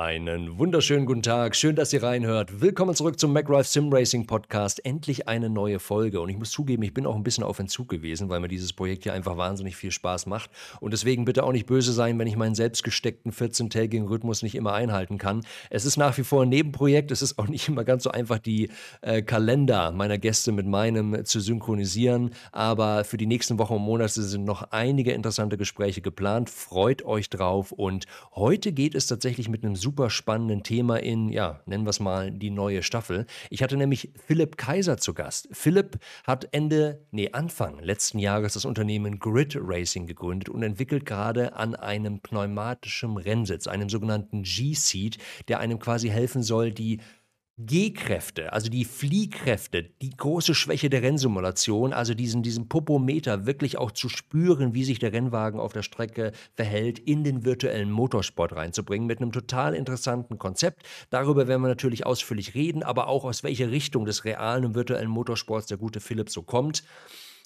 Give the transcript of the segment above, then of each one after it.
Einen wunderschönen guten Tag, schön, dass ihr reinhört. Willkommen zurück zum MacRife Sim Racing Podcast. Endlich eine neue Folge. Und ich muss zugeben, ich bin auch ein bisschen auf Entzug gewesen, weil mir dieses Projekt hier einfach wahnsinnig viel Spaß macht. Und deswegen bitte auch nicht böse sein, wenn ich meinen selbstgesteckten 14-tägigen Rhythmus nicht immer einhalten kann. Es ist nach wie vor ein Nebenprojekt. Es ist auch nicht immer ganz so einfach, die äh, Kalender meiner Gäste mit meinem zu synchronisieren. Aber für die nächsten Wochen und Monate sind noch einige interessante Gespräche geplant. Freut euch drauf. Und heute geht es tatsächlich mit einem super super spannenden Thema in, ja, nennen wir es mal, die neue Staffel. Ich hatte nämlich Philipp Kaiser zu Gast. Philipp hat Ende, nee, Anfang letzten Jahres das Unternehmen Grid Racing gegründet und entwickelt gerade an einem pneumatischen Rennsitz, einem sogenannten G-Seat, der einem quasi helfen soll, die G-Kräfte, also die Fliehkräfte, die große Schwäche der Rennsimulation, also diesen, diesen Popometer wirklich auch zu spüren, wie sich der Rennwagen auf der Strecke verhält, in den virtuellen Motorsport reinzubringen, mit einem total interessanten Konzept. Darüber werden wir natürlich ausführlich reden, aber auch aus welcher Richtung des realen und virtuellen Motorsports der gute Philipp so kommt.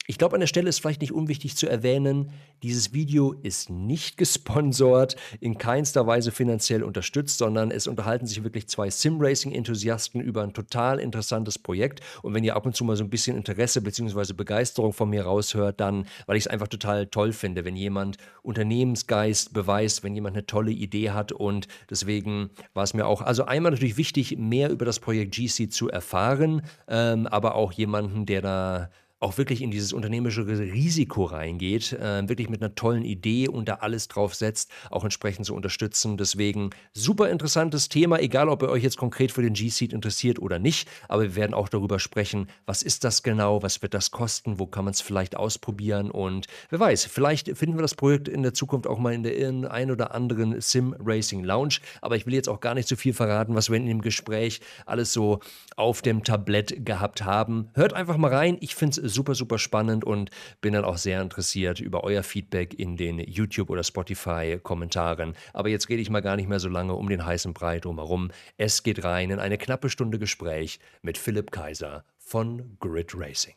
Ich glaube, an der Stelle ist vielleicht nicht unwichtig zu erwähnen, dieses Video ist nicht gesponsert, in keinster Weise finanziell unterstützt, sondern es unterhalten sich wirklich zwei Sim-Racing-Enthusiasten über ein total interessantes Projekt. Und wenn ihr ab und zu mal so ein bisschen Interesse bzw. Begeisterung von mir raushört, dann, weil ich es einfach total toll finde, wenn jemand Unternehmensgeist beweist, wenn jemand eine tolle Idee hat. Und deswegen war es mir auch, also einmal natürlich wichtig, mehr über das Projekt GC zu erfahren, ähm, aber auch jemanden, der da auch wirklich in dieses unternehmerische Risiko reingeht, äh, wirklich mit einer tollen Idee und da alles drauf setzt, auch entsprechend zu unterstützen. Deswegen super interessantes Thema, egal ob ihr euch jetzt konkret für den G-Seed interessiert oder nicht, aber wir werden auch darüber sprechen, was ist das genau, was wird das kosten, wo kann man es vielleicht ausprobieren und wer weiß, vielleicht finden wir das Projekt in der Zukunft auch mal in der ein oder anderen Sim Racing Lounge, aber ich will jetzt auch gar nicht zu so viel verraten, was wir in dem Gespräch alles so auf dem Tablett gehabt haben. Hört einfach mal rein, ich finde es super, super spannend und bin dann auch sehr interessiert über euer Feedback in den YouTube- oder Spotify-Kommentaren. Aber jetzt rede ich mal gar nicht mehr so lange um den heißen Brei drumherum. Es geht rein in eine knappe Stunde Gespräch mit Philipp Kaiser von Grid Racing.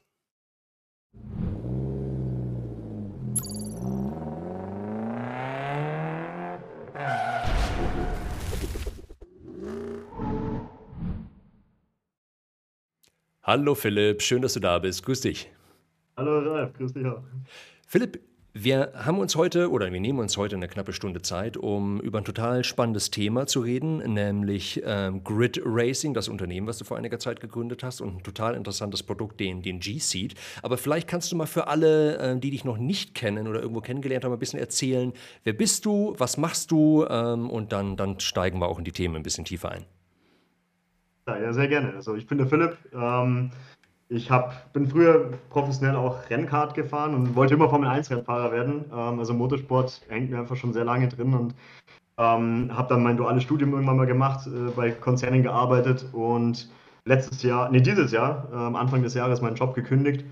Hallo Philipp, schön, dass du da bist. Grüß dich. Hallo Ralf, grüß dich auch. Philipp, wir haben uns heute oder wir nehmen uns heute eine knappe Stunde Zeit, um über ein total spannendes Thema zu reden, nämlich ähm, Grid Racing, das Unternehmen, was du vor einiger Zeit gegründet hast und ein total interessantes Produkt, den, den G-Seed. Aber vielleicht kannst du mal für alle, äh, die dich noch nicht kennen oder irgendwo kennengelernt haben, ein bisschen erzählen, wer bist du, was machst du ähm, und dann, dann steigen wir auch in die Themen ein bisschen tiefer ein. Ja, ja sehr gerne. Also ich bin der Philipp. Ähm ich hab, bin früher professionell auch Rennkart gefahren und wollte immer Formel-1-Rennfahrer werden. Ähm, also Motorsport hängt mir einfach schon sehr lange drin und ähm, habe dann mein duales Studium irgendwann mal gemacht, äh, bei Konzernen gearbeitet und letztes Jahr, nee, dieses Jahr, äh, Anfang des Jahres meinen Job gekündigt,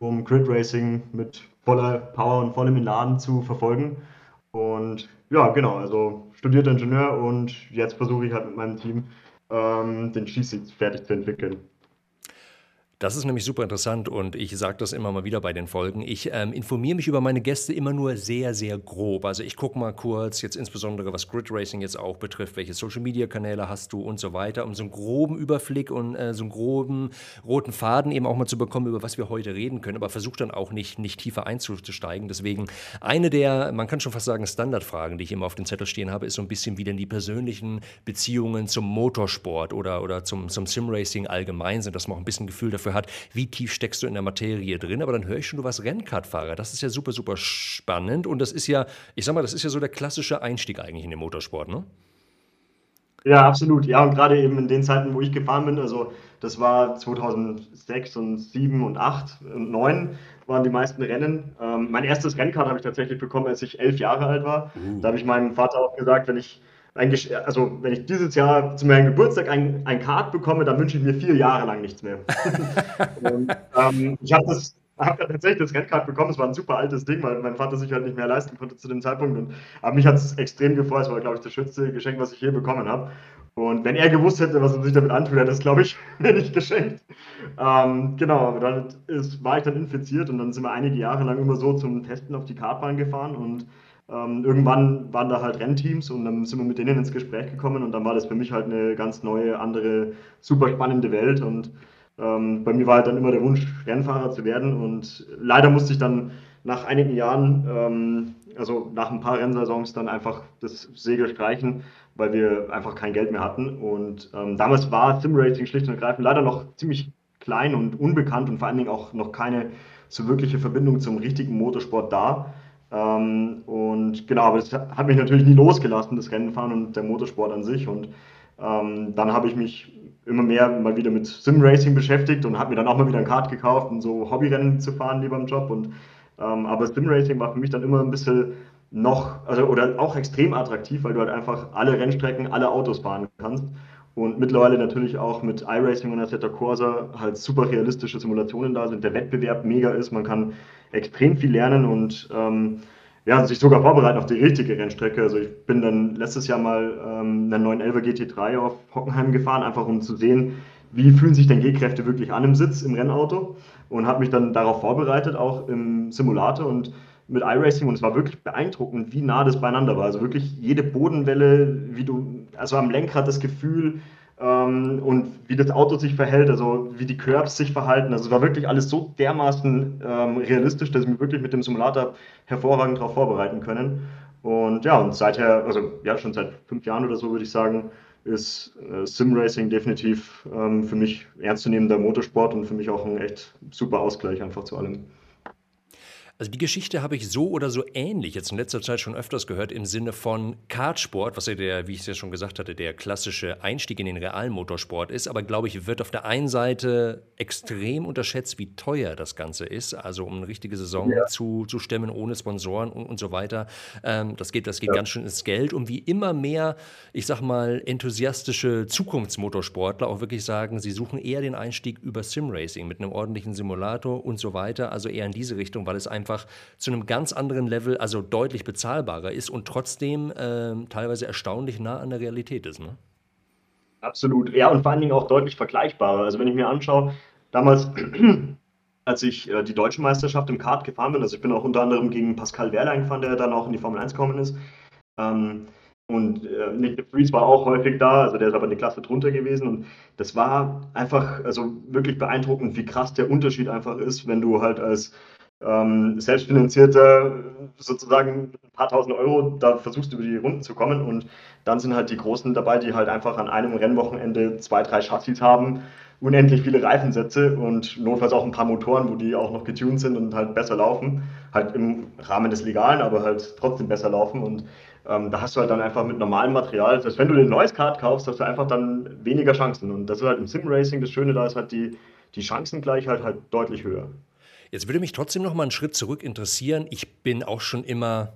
um Grid Racing mit voller Power und vollem Laden zu verfolgen. Und ja, genau, also studierter Ingenieur und jetzt versuche ich halt mit meinem Team ähm, den Schießsitz fertig zu entwickeln. Das ist nämlich super interessant und ich sage das immer mal wieder bei den Folgen. Ich ähm, informiere mich über meine Gäste immer nur sehr, sehr grob. Also ich gucke mal kurz, jetzt insbesondere was Grid Racing jetzt auch betrifft, welche Social Media Kanäle hast du und so weiter, um so einen groben Überblick und äh, so einen groben roten Faden eben auch mal zu bekommen, über was wir heute reden können, aber versuche dann auch nicht, nicht tiefer einzusteigen. Deswegen eine der, man kann schon fast sagen, Standardfragen, die ich immer auf dem Zettel stehen habe, ist so ein bisschen, wie denn die persönlichen Beziehungen zum Motorsport oder, oder zum, zum Simracing allgemein sind, dass man auch ein bisschen Gefühl dafür dafür hat, wie tief steckst du in der Materie drin. Aber dann höre ich schon, du warst Rennkartfahrer. Das ist ja super, super spannend. Und das ist ja, ich sag mal, das ist ja so der klassische Einstieg eigentlich in den Motorsport, ne? Ja, absolut. Ja, und gerade eben in den Zeiten, wo ich gefahren bin, also das war 2006 und 7 und 8 und 9 waren die meisten Rennen. Ähm, mein erstes Rennkart habe ich tatsächlich bekommen, als ich elf Jahre alt war. Uh. Da habe ich meinem Vater auch gesagt, wenn ich ein, also wenn ich dieses Jahr zu meinem Geburtstag ein, ein Card bekomme, dann wünsche ich mir vier Jahre lang nichts mehr. und, ähm, ich habe das habe tatsächlich das Renncard bekommen. Es war ein super altes Ding, weil mein Vater sich halt nicht mehr leisten konnte zu dem Zeitpunkt. Und, aber mich hat es extrem gefreut. Es war, glaube ich, das schönste Geschenk, was ich je bekommen habe. Und wenn er gewusst hätte, was er sich damit antut, hätte er es, glaube ich, mir nicht geschenkt. Ähm, genau, aber dann ist, war ich dann infiziert und dann sind wir einige Jahre lang immer so zum Testen auf die Kartbahn gefahren und Ähm, irgendwann waren da halt Rennteams und dann sind wir mit denen ins Gespräch gekommen und dann war das für mich halt eine ganz neue, andere, super spannende Welt und ähm, bei mir war halt dann immer der Wunsch, Rennfahrer zu werden und leider musste ich dann nach einigen Jahren, ähm, also nach ein paar Rennsaisons, dann einfach das Segel streichen, weil wir einfach kein Geld mehr hatten. Und ähm, damals war Simracing schlicht und ergreifend leider noch ziemlich klein und unbekannt und vor allen Dingen auch noch keine so wirkliche Verbindung zum richtigen Motorsport da. Ähm, und genau, aber es hat mich natürlich nie losgelassen, das Rennenfahren und der Motorsport an sich. Und ähm, dann habe ich mich immer mehr mal wieder mit Simracing beschäftigt und habe mir dann auch mal wieder ein Kart gekauft, um so Hobbyrennen zu fahren neben dem Job. Und, ähm, aber Simracing war für mich dann immer ein bisschen noch, also oder auch extrem attraktiv, weil du halt einfach alle Rennstrecken, alle Autos fahren kannst. Und mittlerweile natürlich auch mit iRacing und Assetto Corsa halt super realistische Simulationen da sind, der Wettbewerb mega ist, man kann extrem viel lernen und ähm, ja, sich sogar vorbereiten auf die richtige Rennstrecke. Also ich bin dann letztes Jahr mal ähm, einen 911 GT3 auf Hockenheim gefahren, einfach um zu sehen, wie fühlen sich denn G-Kräfte wirklich an im Sitz im Rennauto und habe mich dann darauf vorbereitet, auch im Simulator. Und mit iRacing und es war wirklich beeindruckend, wie nah das beieinander war. Also wirklich jede Bodenwelle, wie du, also am Lenkrad das Gefühl ähm, und wie das Auto sich verhält, also wie die Curbs sich verhalten. Also es war wirklich alles so dermaßen ähm, realistisch, dass ich mich wirklich mit dem Simulator hervorragend darauf vorbereiten können. Und ja, und seither, also ja, schon seit fünf Jahren oder so würde ich sagen, ist äh, Simracing definitiv ähm, für mich ernstzunehmender Motorsport und für mich auch ein echt super Ausgleich einfach zu allem. Also die Geschichte habe ich so oder so ähnlich jetzt in letzter Zeit schon öfters gehört im Sinne von Kartsport, was ja der, wie ich es ja schon gesagt hatte, der klassische Einstieg in den realen Motorsport ist. Aber glaube ich, wird auf der einen Seite extrem unterschätzt, wie teuer das Ganze ist. Also um eine richtige Saison ja. zu, zu stemmen ohne Sponsoren und, und so weiter. Ähm, das geht, das geht ja. ganz schön ins Geld. Und wie immer mehr, ich sag mal, enthusiastische Zukunftsmotorsportler auch wirklich sagen, sie suchen eher den Einstieg über Simracing mit einem ordentlichen Simulator und so weiter. Also eher in diese Richtung, weil es einfach einfach zu einem ganz anderen Level, also deutlich bezahlbarer ist und trotzdem äh, teilweise erstaunlich nah an der Realität ist. Ne? Absolut, ja, und vor allen Dingen auch deutlich vergleichbarer. Also wenn ich mir anschaue, damals, als ich äh, die deutsche Meisterschaft im Kart gefahren bin, also ich bin auch unter anderem gegen Pascal Wehrlein gefahren, der dann auch in die Formel 1 gekommen ist. Ähm, und äh, Nick de Vries war auch häufig da, also der ist aber eine Klasse drunter gewesen. Und das war einfach, also wirklich beeindruckend, wie krass der Unterschied einfach ist, wenn du halt als ähm, selbstfinanzierter sozusagen ein paar tausend Euro, da versuchst du über die Runden zu kommen und dann sind halt die Großen dabei, die halt einfach an einem Rennwochenende zwei, drei Chassis haben, unendlich viele Reifensätze und notfalls auch ein paar Motoren, wo die auch noch getuned sind und halt besser laufen, halt im Rahmen des Legalen, aber halt trotzdem besser laufen und ähm, da hast du halt dann einfach mit normalem Material, selbst wenn du ein neues Kart kaufst, hast du einfach dann weniger Chancen und das ist halt im Sim-Racing das Schöne, da ist halt die, die Chancengleichheit halt deutlich höher. Jetzt würde mich trotzdem noch mal einen Schritt zurück interessieren. Ich bin auch schon immer,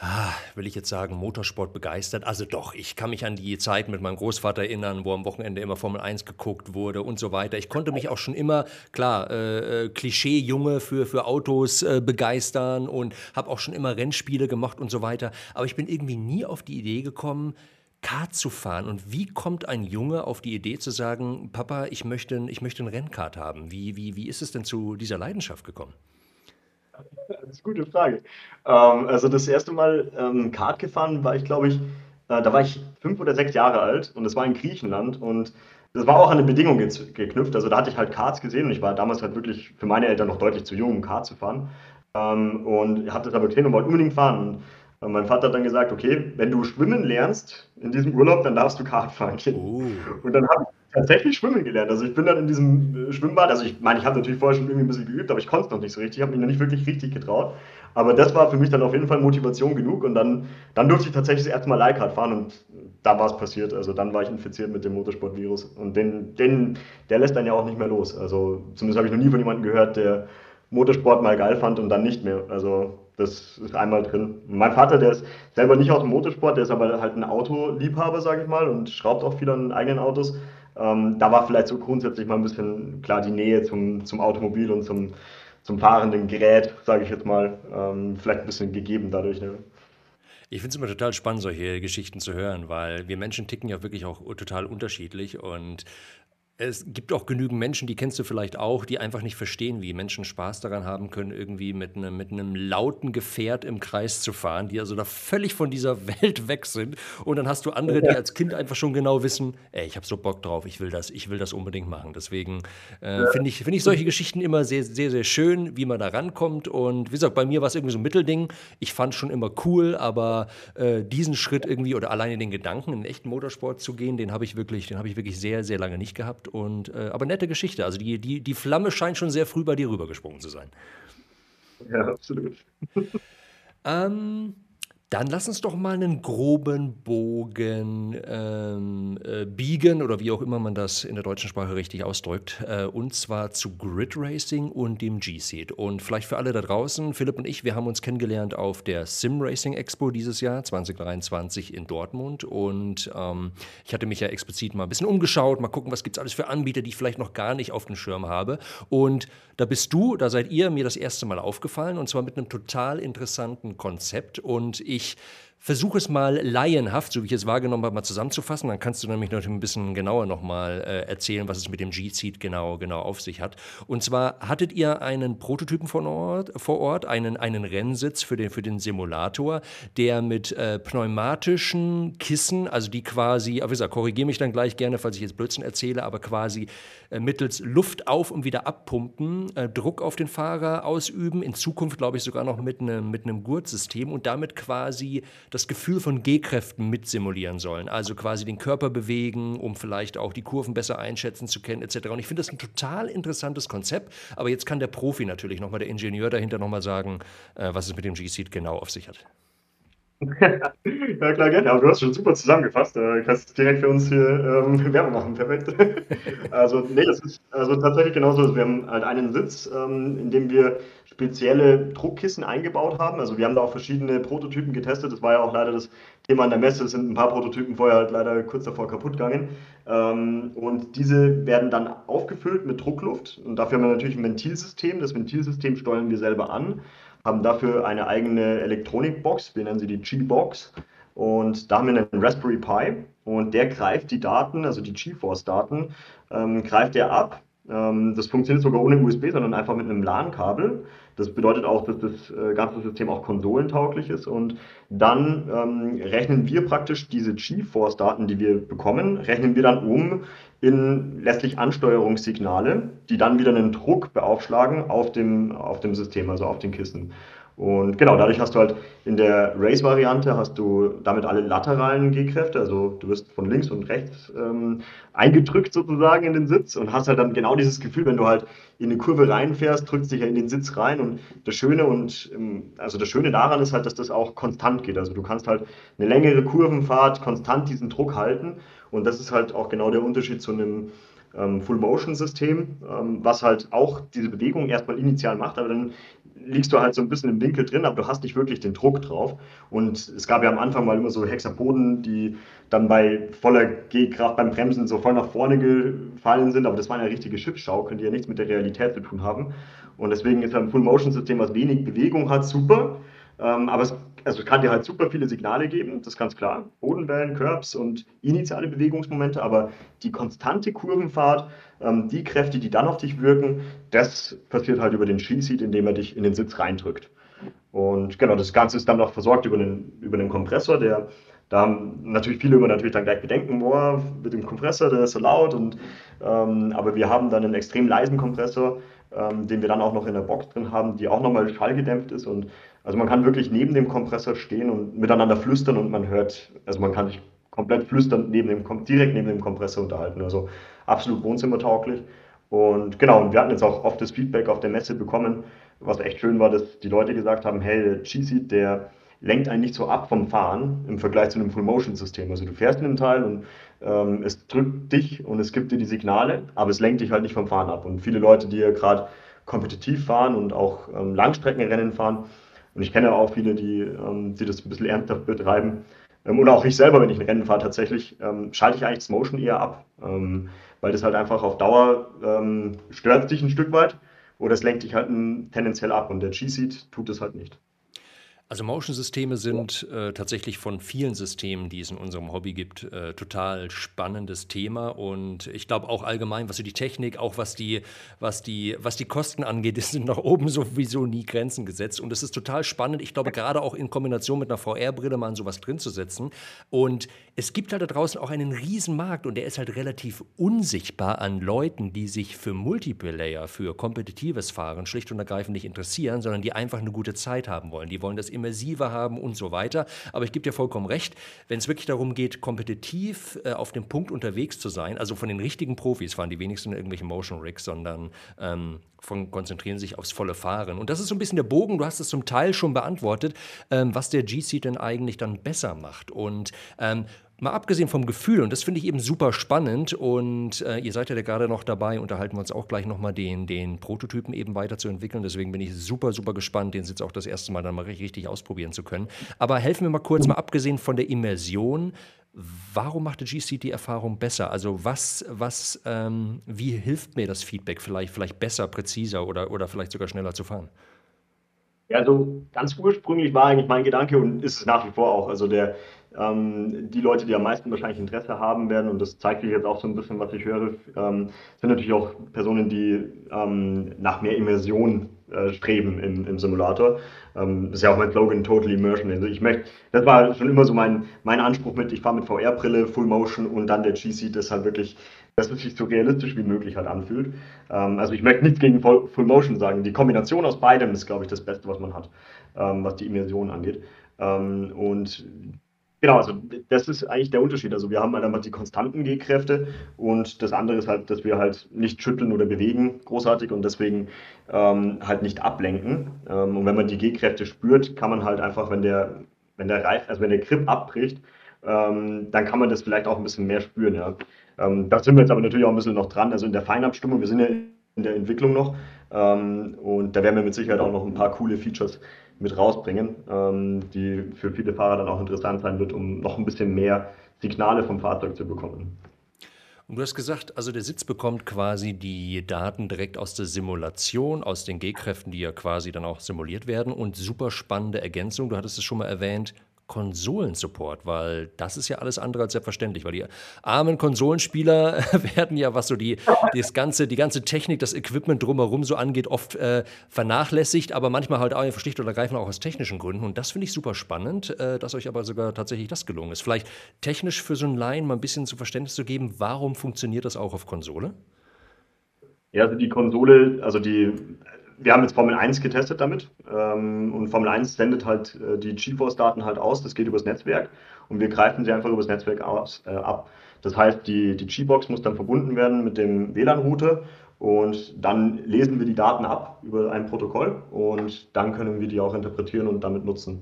ah, will ich jetzt sagen, Motorsport begeistert. Also doch, ich kann mich an die Zeit mit meinem Großvater erinnern, wo am Wochenende immer Formel 1 geguckt wurde und so weiter. Ich konnte mich auch schon immer, klar, äh, äh, Klischee-Junge für, für Autos äh, begeistern und habe auch schon immer Rennspiele gemacht und so weiter. Aber ich bin irgendwie nie auf die Idee gekommen, Kart zu fahren. Und wie kommt ein Junge auf die Idee zu sagen, Papa, ich möchte, ich möchte ein Rennkart haben? Wie, wie, wie ist es denn zu dieser Leidenschaft gekommen? Das ist eine gute Frage. Ähm, also das erste Mal ähm, Kart gefahren war ich, glaube ich, äh, da war ich fünf oder sechs Jahre alt und das war in Griechenland und das war auch an eine Bedingung geknüpft. Also da hatte ich halt Karts gesehen und ich war damals halt wirklich für meine Eltern noch deutlich zu jung, um Kart zu fahren. Ähm, und hatte da gesehen und wollte unbedingt fahren. Und und mein Vater hat dann gesagt, okay, wenn du schwimmen lernst in diesem Urlaub, dann darfst du Kart fahren. Oh. Und dann habe ich tatsächlich schwimmen gelernt. Also ich bin dann in diesem äh, Schwimmbad, also ich meine, ich habe natürlich vorher schon irgendwie ein bisschen geübt, aber ich konnte es noch nicht so richtig, ich habe mich noch nicht wirklich richtig getraut. Aber das war für mich dann auf jeden Fall Motivation genug und dann, dann durfte ich tatsächlich das erste Mal Leihkart fahren und da war es passiert. Also dann war ich infiziert mit dem Motorsportvirus und den, den, der lässt dann ja auch nicht mehr los. Also zumindest habe ich noch nie von jemandem gehört, der Motorsport mal geil fand und dann nicht mehr. Also das ist einmal drin. Mein Vater, der ist selber nicht aus dem Motorsport, der ist aber halt ein Autoliebhaber, sage ich mal, und schraubt auch viel an eigenen Autos. Ähm, da war vielleicht so grundsätzlich mal ein bisschen klar die Nähe zum, zum Automobil und zum, zum fahrenden Gerät, sage ich jetzt mal, ähm, vielleicht ein bisschen gegeben dadurch. Ne? Ich finde es immer total spannend, solche Geschichten zu hören, weil wir Menschen ticken ja wirklich auch total unterschiedlich und es gibt auch genügend Menschen, die kennst du vielleicht auch, die einfach nicht verstehen, wie Menschen Spaß daran haben können, irgendwie mit einem, mit einem lauten Gefährt im Kreis zu fahren, die also da völlig von dieser Welt weg sind. Und dann hast du andere, die als Kind einfach schon genau wissen, ey, ich habe so Bock drauf, ich will das, ich will das unbedingt machen. Deswegen äh, finde ich, find ich solche Geschichten immer sehr, sehr, sehr schön, wie man da rankommt. Und wie gesagt, bei mir war es irgendwie so ein Mittelding. Ich fand es schon immer cool, aber äh, diesen Schritt irgendwie oder alleine den Gedanken, in den echten Motorsport zu gehen, den habe ich wirklich, den habe ich wirklich sehr, sehr lange nicht gehabt. Und, äh, aber nette Geschichte. Also die, die, die Flamme scheint schon sehr früh bei dir rübergesprungen zu sein. Ja, absolut. ähm, dann lass uns doch mal einen groben Bogen ähm, äh, biegen oder wie auch immer man das in der deutschen Sprache richtig ausdrückt. Äh, und zwar zu Grid Racing und dem G-Seed. Und vielleicht für alle da draußen, Philipp und ich, wir haben uns kennengelernt auf der Sim Racing Expo dieses Jahr, 2023 in Dortmund. Und ähm, ich hatte mich ja explizit mal ein bisschen umgeschaut, mal gucken, was gibt es alles für Anbieter, die ich vielleicht noch gar nicht auf dem Schirm habe. Und da bist du, da seid ihr mir das erste Mal aufgefallen und zwar mit einem total interessanten Konzept. Und ich sich versuche es mal laienhaft, so wie ich es wahrgenommen habe, mal zusammenzufassen. Dann kannst du nämlich noch ein bisschen genauer nochmal äh, erzählen, was es mit dem G-Seed genau, genau auf sich hat. Und zwar hattet ihr einen Prototypen vor Ort, vor Ort einen, einen Rennsitz für den, für den Simulator, der mit äh, pneumatischen Kissen, also die quasi, wie gesagt, korrigiere mich dann gleich gerne, falls ich jetzt Blödsinn erzähle, aber quasi äh, mittels Luft auf und wieder abpumpen, äh, Druck auf den Fahrer ausüben, in Zukunft glaube ich sogar noch mit einem mit einem Gurtsystem und damit quasi das Gefühl von G-Kräften mit simulieren sollen. Also quasi den Körper bewegen, um vielleicht auch die Kurven besser einschätzen zu können, etc. Und ich finde das ein total interessantes Konzept. Aber jetzt kann der Profi natürlich nochmal, der Ingenieur dahinter nochmal sagen, äh, was es mit dem G-Seed genau auf sich hat. Ja, klar, gerne. Aber du hast schon super zusammengefasst. Du äh, kannst direkt für uns hier ähm, Werbung machen. Perfekt. also, nee, das ist also tatsächlich genauso. Wir haben halt einen Sitz, ähm, in dem wir spezielle Druckkissen eingebaut haben. Also, wir haben da auch verschiedene Prototypen getestet. Das war ja auch leider das Thema an der Messe. Es sind ein paar Prototypen vorher halt leider kurz davor kaputt gegangen. Ähm, und diese werden dann aufgefüllt mit Druckluft. Und dafür haben wir natürlich ein Ventilsystem. Das Ventilsystem steuern wir selber an haben dafür eine eigene Elektronikbox, wir nennen sie die G-Box. Und da haben wir einen Raspberry Pi und der greift die Daten, also die GeForce-Daten, ähm, greift er ab. Ähm, das funktioniert sogar ohne USB, sondern einfach mit einem LAN-Kabel. Das bedeutet auch, dass das äh, ganze System auch konsolentauglich ist. Und dann ähm, rechnen wir praktisch diese GeForce-Daten, die wir bekommen, rechnen wir dann um in letztlich Ansteuerungssignale, die dann wieder einen Druck beaufschlagen auf dem, auf dem System, also auf den Kissen. Und genau, dadurch hast du halt in der Race-Variante hast du damit alle lateralen G-Kräfte, also du wirst von links und rechts ähm, eingedrückt sozusagen in den Sitz und hast halt dann genau dieses Gefühl, wenn du halt in eine Kurve reinfährst, drückst dich ja in den Sitz rein und das Schöne und ähm, also das Schöne daran ist halt, dass das auch konstant geht. Also du kannst halt eine längere Kurvenfahrt konstant diesen Druck halten und das ist halt auch genau der Unterschied zu einem ähm, Full-Motion-System, ähm, was halt auch diese Bewegung erstmal initial macht, aber dann liegst du halt so ein bisschen im Winkel drin, aber du hast nicht wirklich den Druck drauf. Und es gab ja am Anfang mal immer so Hexapoden, die dann bei voller G-Kraft beim Bremsen so voll nach vorne gefallen sind, aber das waren ja richtige Schiffsschaukeln, die ja nichts mit der Realität zu tun haben. Und deswegen ist ein Full-Motion-System, was wenig Bewegung hat, super. Ähm, aber es, also kann dir halt super viele Signale geben, das ist ganz klar. Bodenwellen, Curbs und initiale Bewegungsmomente, aber die konstante Kurvenfahrt, ähm, die Kräfte, die dann auf dich wirken, das passiert halt über den Skiseat, indem er dich in den Sitz reindrückt. Und genau, das Ganze ist dann noch versorgt über einen, über einen Kompressor, der da haben natürlich viele immer natürlich dann gleich Bedenken, boah, mit dem Kompressor, der ist so laut. Und, ähm, aber wir haben dann einen extrem leisen Kompressor, ähm, den wir dann auch noch in der Box drin haben, die auch nochmal schallgedämpft ist. Und also man kann wirklich neben dem Kompressor stehen und miteinander flüstern und man hört, also man kann sich komplett flüsternd neben dem, direkt neben dem Kompressor unterhalten. Also absolut wohnzimmertauglich. Und genau, und wir hatten jetzt auch oft das Feedback auf der Messe bekommen, was echt schön war, dass die Leute gesagt haben, hey, der G-Seat, der lenkt einen nicht so ab vom Fahren im Vergleich zu einem Full-Motion-System. Also du fährst in einem Teil und ähm, es drückt dich und es gibt dir die Signale, aber es lenkt dich halt nicht vom Fahren ab. Und viele Leute, die ja gerade kompetitiv fahren und auch ähm, Langstreckenrennen fahren, und ich kenne auch viele, die, ähm, die das ein bisschen ernsthaft betreiben. Ähm, oder auch ich selber, wenn ich ein Rennen fahre, tatsächlich, ähm, schalte ich eigentlich das Motion eher ab. Ähm, weil das halt einfach auf Dauer ähm, stört dich ein Stück weit oder es lenkt dich halt tendenziell ab und der G-Seat tut es halt nicht. Also Motion-Systeme sind äh, tatsächlich von vielen Systemen, die es in unserem Hobby gibt, äh, total spannendes Thema. Und ich glaube auch allgemein, was so die Technik, auch was die, was die, was die Kosten angeht, sind nach oben sowieso nie Grenzen gesetzt. Und es ist total spannend. Ich glaube, gerade auch in Kombination mit einer VR-Brille mal an sowas drin zu setzen. Und es gibt halt da draußen auch einen riesen Markt und der ist halt relativ unsichtbar an Leuten, die sich für Multiplayer, für kompetitives Fahren schlicht und ergreifend nicht interessieren, sondern die einfach eine gute Zeit haben wollen. Die wollen das immer immersiver haben und so weiter. Aber ich gebe dir vollkommen recht, wenn es wirklich darum geht, kompetitiv äh, auf dem Punkt unterwegs zu sein, also von den richtigen Profis fahren die wenigsten irgendwelche Motion Rigs, sondern ähm, von, konzentrieren sich aufs volle Fahren. Und das ist so ein bisschen der Bogen, du hast es zum Teil schon beantwortet, ähm, was der G-Seat denn eigentlich dann besser macht. Und ähm, Mal abgesehen vom Gefühl, und das finde ich eben super spannend, und äh, ihr seid ja gerade noch dabei, unterhalten wir uns auch gleich nochmal den, den Prototypen eben weiterzuentwickeln. Deswegen bin ich super, super gespannt, den jetzt auch das erste Mal dann mal richtig ausprobieren zu können. Aber helfen wir mal kurz, mal abgesehen von der Immersion, warum machte GC die Erfahrung besser? Also was, was, ähm, wie hilft mir das Feedback vielleicht, vielleicht besser, präziser oder, oder vielleicht sogar schneller zu fahren? Ja, also ganz ursprünglich war eigentlich mein Gedanke und ist es nach wie vor auch. Also der, ähm, die Leute, die am meisten wahrscheinlich Interesse haben werden, und das zeigt sich jetzt auch so ein bisschen, was ich höre, ähm, sind natürlich auch Personen, die ähm, nach mehr Immersion äh, streben im, im Simulator. Ähm, das ist ja auch mein Slogan, Total Immersion. Also ich möchte, das war schon immer so mein, mein Anspruch mit, ich fahre mit VR-Brille, Full Motion und dann der G-Seat, das halt wirklich, dass es sich so realistisch wie möglich halt anfühlt. Ähm, also ich möchte nichts gegen Full, Full Motion sagen. Die Kombination aus beidem ist, glaube ich, das Beste, was man hat, ähm, was die Immersion angeht. Ähm, und Genau, also das ist eigentlich der Unterschied. Also wir haben halt einmal die konstanten G-Kräfte und das andere ist halt, dass wir halt nicht schütteln oder bewegen großartig und deswegen ähm, halt nicht ablenken. Ähm, und wenn man die G-Kräfte spürt, kann man halt einfach, wenn der, wenn der Reif, also wenn der Grip abbricht, ähm, dann kann man das vielleicht auch ein bisschen mehr spüren. Ja. Ähm, da sind wir jetzt aber natürlich auch ein bisschen noch dran. Also in der Feinabstimmung, wir sind ja in der Entwicklung noch ähm, und da werden wir mit Sicherheit auch noch ein paar coole Features mit rausbringen, ähm, die für viele Fahrer dann auch interessant sein wird, um noch ein bisschen mehr Signale vom Fahrzeug zu bekommen. Und du hast gesagt, also der Sitz bekommt quasi die Daten direkt aus der Simulation, aus den G-Kräften, die ja quasi dann auch simuliert werden. Und super spannende Ergänzung, du hattest es schon mal erwähnt, Konsolensupport, weil das ist ja alles andere als selbstverständlich, weil die armen Konsolenspieler werden ja, was so die, das ganze, die ganze Technik, das Equipment drumherum so angeht, oft äh, vernachlässigt, aber manchmal halt auch schlicht oder ergreifend auch aus technischen Gründen. Und das finde ich super spannend, äh, dass euch aber sogar tatsächlich das gelungen ist. Vielleicht technisch für so einen Laien mal ein bisschen zu Verständnis zu geben, warum funktioniert das auch auf Konsole? Ja, also die Konsole, also die wir haben jetzt Formel 1 getestet damit ähm, und Formel 1 sendet halt äh, die GeForce-Daten halt aus, das geht übers Netzwerk und wir greifen sie einfach übers Netzwerk aus, äh, ab. Das heißt, die, die G-Box muss dann verbunden werden mit dem WLAN-Router und dann lesen wir die Daten ab über ein Protokoll und dann können wir die auch interpretieren und damit nutzen.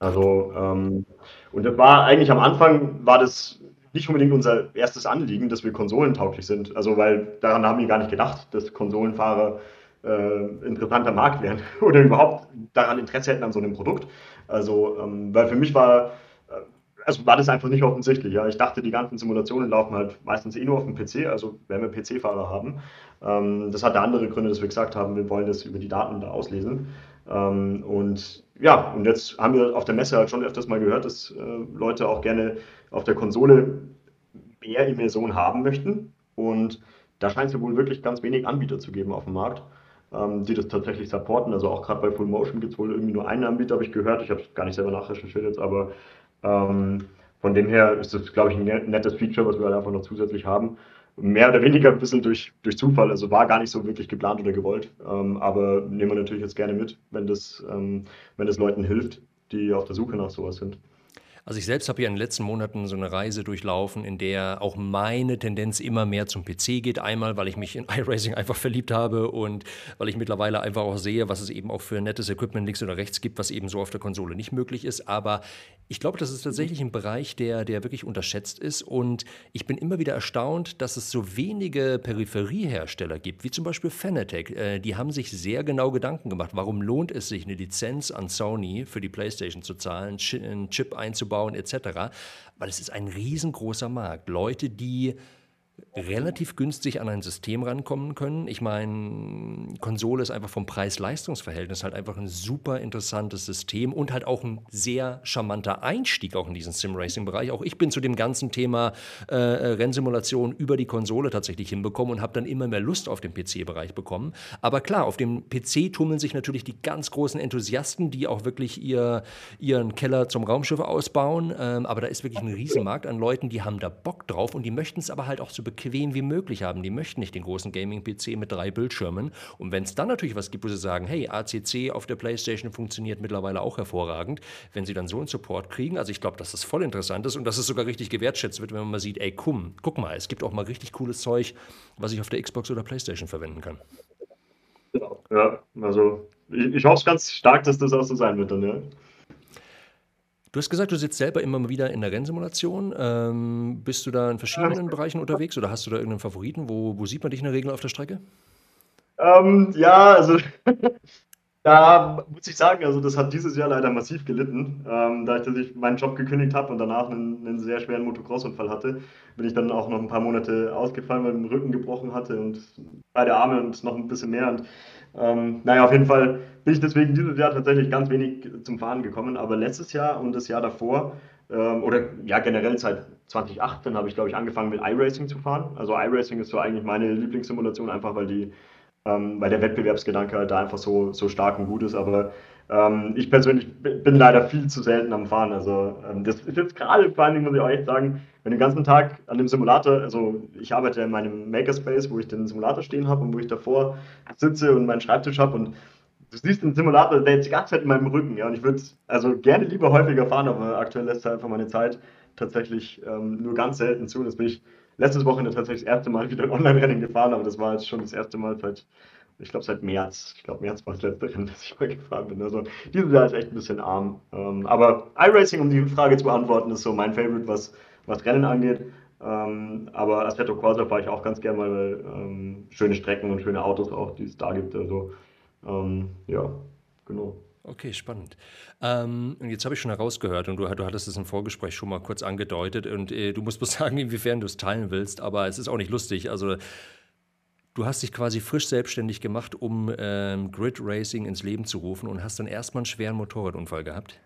Also, ähm, und das war eigentlich am Anfang, war das nicht unbedingt unser erstes Anliegen, dass wir konsolentauglich sind. Also, weil daran haben wir gar nicht gedacht, dass Konsolenfahrer äh, interessanter Markt wären oder überhaupt daran Interesse hätten an so einem Produkt. Also, ähm, weil für mich war, äh, also war das einfach nicht offensichtlich. Ja. Ich dachte, die ganzen Simulationen laufen halt meistens eh nur auf dem PC, also wenn wir PC-Fahrer haben. Ähm, das hatte andere Gründe, dass wir gesagt haben, wir wollen das über die Daten da auslesen. Ähm, und ja, und jetzt haben wir auf der Messe halt schon öfters mal gehört, dass äh, Leute auch gerne auf der Konsole mehr Immersion haben möchten. Und da scheint es ja wohl wirklich ganz wenig Anbieter zu geben auf dem Markt ähm, die das tatsächlich supporten. Also auch gerade bei Full Motion gibt es wohl irgendwie nur einen Anbieter, habe ich gehört. Ich habe es gar nicht selber nachrecherchiert jetzt, aber ähm, von dem her ist das, glaube ich, ein ne-, nettes Feature, was wir halt einfach noch zusätzlich haben. Mehr oder weniger ein bisschen durch, durch Zufall, also war gar nicht so wirklich geplant oder gewollt. Ähm, aber nehmen wir natürlich jetzt gerne mit, wenn das, ähm, wenn das Leuten hilft, die auf der Suche nach sowas sind. Also ich selbst habe ja in den letzten Monaten so eine Reise durchlaufen, in der auch meine Tendenz immer mehr zum PC geht. Einmal, weil ich mich in iRacing einfach verliebt habe und weil ich mittlerweile einfach auch sehe, was es eben auch für nettes Equipment links oder rechts gibt, was eben so auf der Konsole nicht möglich ist. Aber ich glaube, das ist tatsächlich ein Bereich, der, der wirklich unterschätzt ist. Und ich bin immer wieder erstaunt, dass es so wenige Peripheriehersteller gibt, wie zum Beispiel Fanatec. Äh, die haben sich sehr genau Gedanken gemacht, warum lohnt es sich, eine Lizenz an Sony für die PlayStation zu zahlen, einen Chip einzubauen, etc. Weil es ist ein riesengroßer Markt. Leute, die relativ günstig an ein System rankommen können. Ich meine, Konsole ist einfach vom Preis-Leistungs-Verhältnis halt einfach ein super interessantes System und halt auch ein sehr charmanter Einstieg auch in diesen Sim-Racing-Bereich. Auch ich bin zu dem ganzen Thema äh, Rennsimulation über die Konsole tatsächlich hinbekommen und habe dann immer mehr Lust auf den PC-Bereich bekommen. Aber klar, auf dem PC tummeln sich natürlich die ganz großen Enthusiasten, die auch wirklich ihr, ihren Keller zum Raumschiff ausbauen. Ähm, aber da ist wirklich ein Riesenmarkt an Leuten, die haben da Bock drauf und die möchten es aber halt auch so bequem wie möglich haben. Die möchten nicht den großen Gaming-PC mit drei Bildschirmen. Und wenn es dann natürlich was gibt, wo sie sagen, hey, ACC auf der PlayStation funktioniert mittlerweile auch hervorragend, wenn sie dann so einen Support kriegen, also ich glaube, dass das voll interessant ist und dass es sogar richtig gewertschätzt wird, wenn man mal sieht, ey, komm, guck mal, es gibt auch mal richtig cooles Zeug, was ich auf der Xbox oder PlayStation verwenden kann. Ja, also ich, ich hoffe ganz stark, dass das auch so sein wird dann, ja. Du hast gesagt, du sitzt selber immer wieder in der Rennsimulation. Ähm, bist du da in verschiedenen ja. Bereichen unterwegs oder hast du da irgendeinen Favoriten? Wo, wo sieht man dich in der Regel auf der Strecke? Ähm, ja, also da muss ich sagen, also das hat dieses Jahr leider massiv gelitten. Ähm, da ich meinen Job gekündigt habe und danach einen, einen sehr schweren Motocross-Unfall hatte, bin ich dann auch noch ein paar Monate ausgefallen, weil ich den Rücken gebrochen hatte und beide Arme und noch ein bisschen mehr. Und ähm, naja, auf jeden Fall bin ich deswegen dieses Jahr tatsächlich ganz wenig zum Fahren gekommen. Aber letztes Jahr und das Jahr davor, ähm, oder ja generell seit 2018 habe ich, glaube ich, angefangen mit iRacing zu fahren. Also iRacing ist so eigentlich meine Lieblingssimulation, einfach weil die ähm, weil der Wettbewerbsgedanke halt da einfach so, so stark und gut ist. Aber ähm, ich persönlich bin leider viel zu selten am Fahren. Also ähm, das ist jetzt gerade, vor allen Dingen muss ich auch echt sagen, wenn den ganzen Tag an dem Simulator, also ich arbeite in meinem Makerspace, wo ich den Simulator stehen habe und wo ich davor sitze und meinen Schreibtisch habe und du siehst den Simulator, der jetzt die ganze Zeit in meinem Rücken, ja, und ich würde also gerne lieber häufiger fahren, aber aktuell lässt er einfach meine Zeit tatsächlich ähm, nur ganz selten zu. Und das bin ich letztes Wochenende tatsächlich das erste Mal wieder ein Online-Rennen gefahren, aber das war jetzt schon das erste Mal seit, ich glaube, seit März. Ich glaube, März war das letzte Rennen, das ich mal gefahren bin. Also dieses Jahr ist echt ein bisschen arm. Ähm, aber iRacing, um die Frage zu beantworten, ist so mein Favorite, was, was Rennen angeht. Ähm, aber Assetto Corsa fahre ich auch ganz gerne mal, weil ähm, schöne Strecken und schöne Autos auch, die es da gibt. Also ähm, ja, genau. Okay, spannend. Ähm, und jetzt habe ich schon herausgehört und du, du, hattest es im Vorgespräch schon mal kurz angedeutet und äh, du musst bloß sagen, inwiefern du es teilen willst, aber es ist auch nicht lustig. Also du hast dich quasi frisch selbstständig gemacht, um ähm, Grid Racing ins Leben zu rufen und hast dann erstmal einen schweren Motorradunfall gehabt.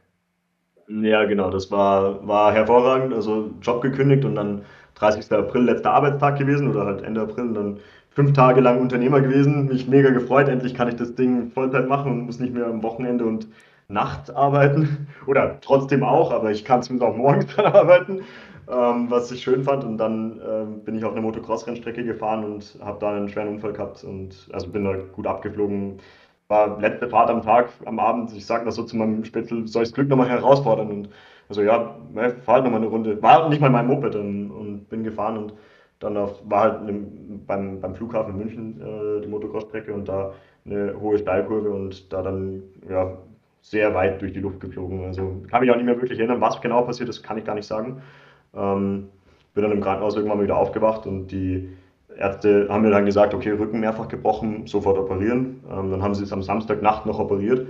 Ja, genau, das war, war hervorragend. Also Job gekündigt und dann 30. April letzter Arbeitstag gewesen oder halt Ende April und dann fünf Tage lang Unternehmer gewesen, mich mega gefreut, endlich kann ich das Ding Vollzeit machen und muss nicht mehr am Wochenende und Nacht arbeiten. Oder trotzdem auch, aber ich kann zumindest auch morgens dran arbeiten, ähm, was ich schön fand. Und dann ähm, bin ich auf eine Motocross-Rennstrecke gefahren und habe da einen schweren Unfall gehabt und also bin da gut abgeflogen. War letzte Fahrt am Tag, am Abend, ich sage das so zu meinem Spätzle, soll ich das Glück nochmal herausfordern? Und also ja, fahr halt nochmal eine Runde. War nicht mal mein Moped und, und bin gefahren und dann auf, war halt im, beim, beim Flughafen München äh, die Motocross-Strecke und da eine hohe Steilkurve und da dann ja, sehr weit durch die Luft geflogen. Also kann mich auch nicht mehr wirklich erinnern, was genau passiert ist, kann ich gar nicht sagen. Ähm, bin dann im Krankenhaus irgendwann mal wieder aufgewacht und die Ärzte haben mir dann gesagt, okay, Rücken mehrfach gebrochen, sofort operieren. Ähm, dann haben sie es am Samstagnacht noch operiert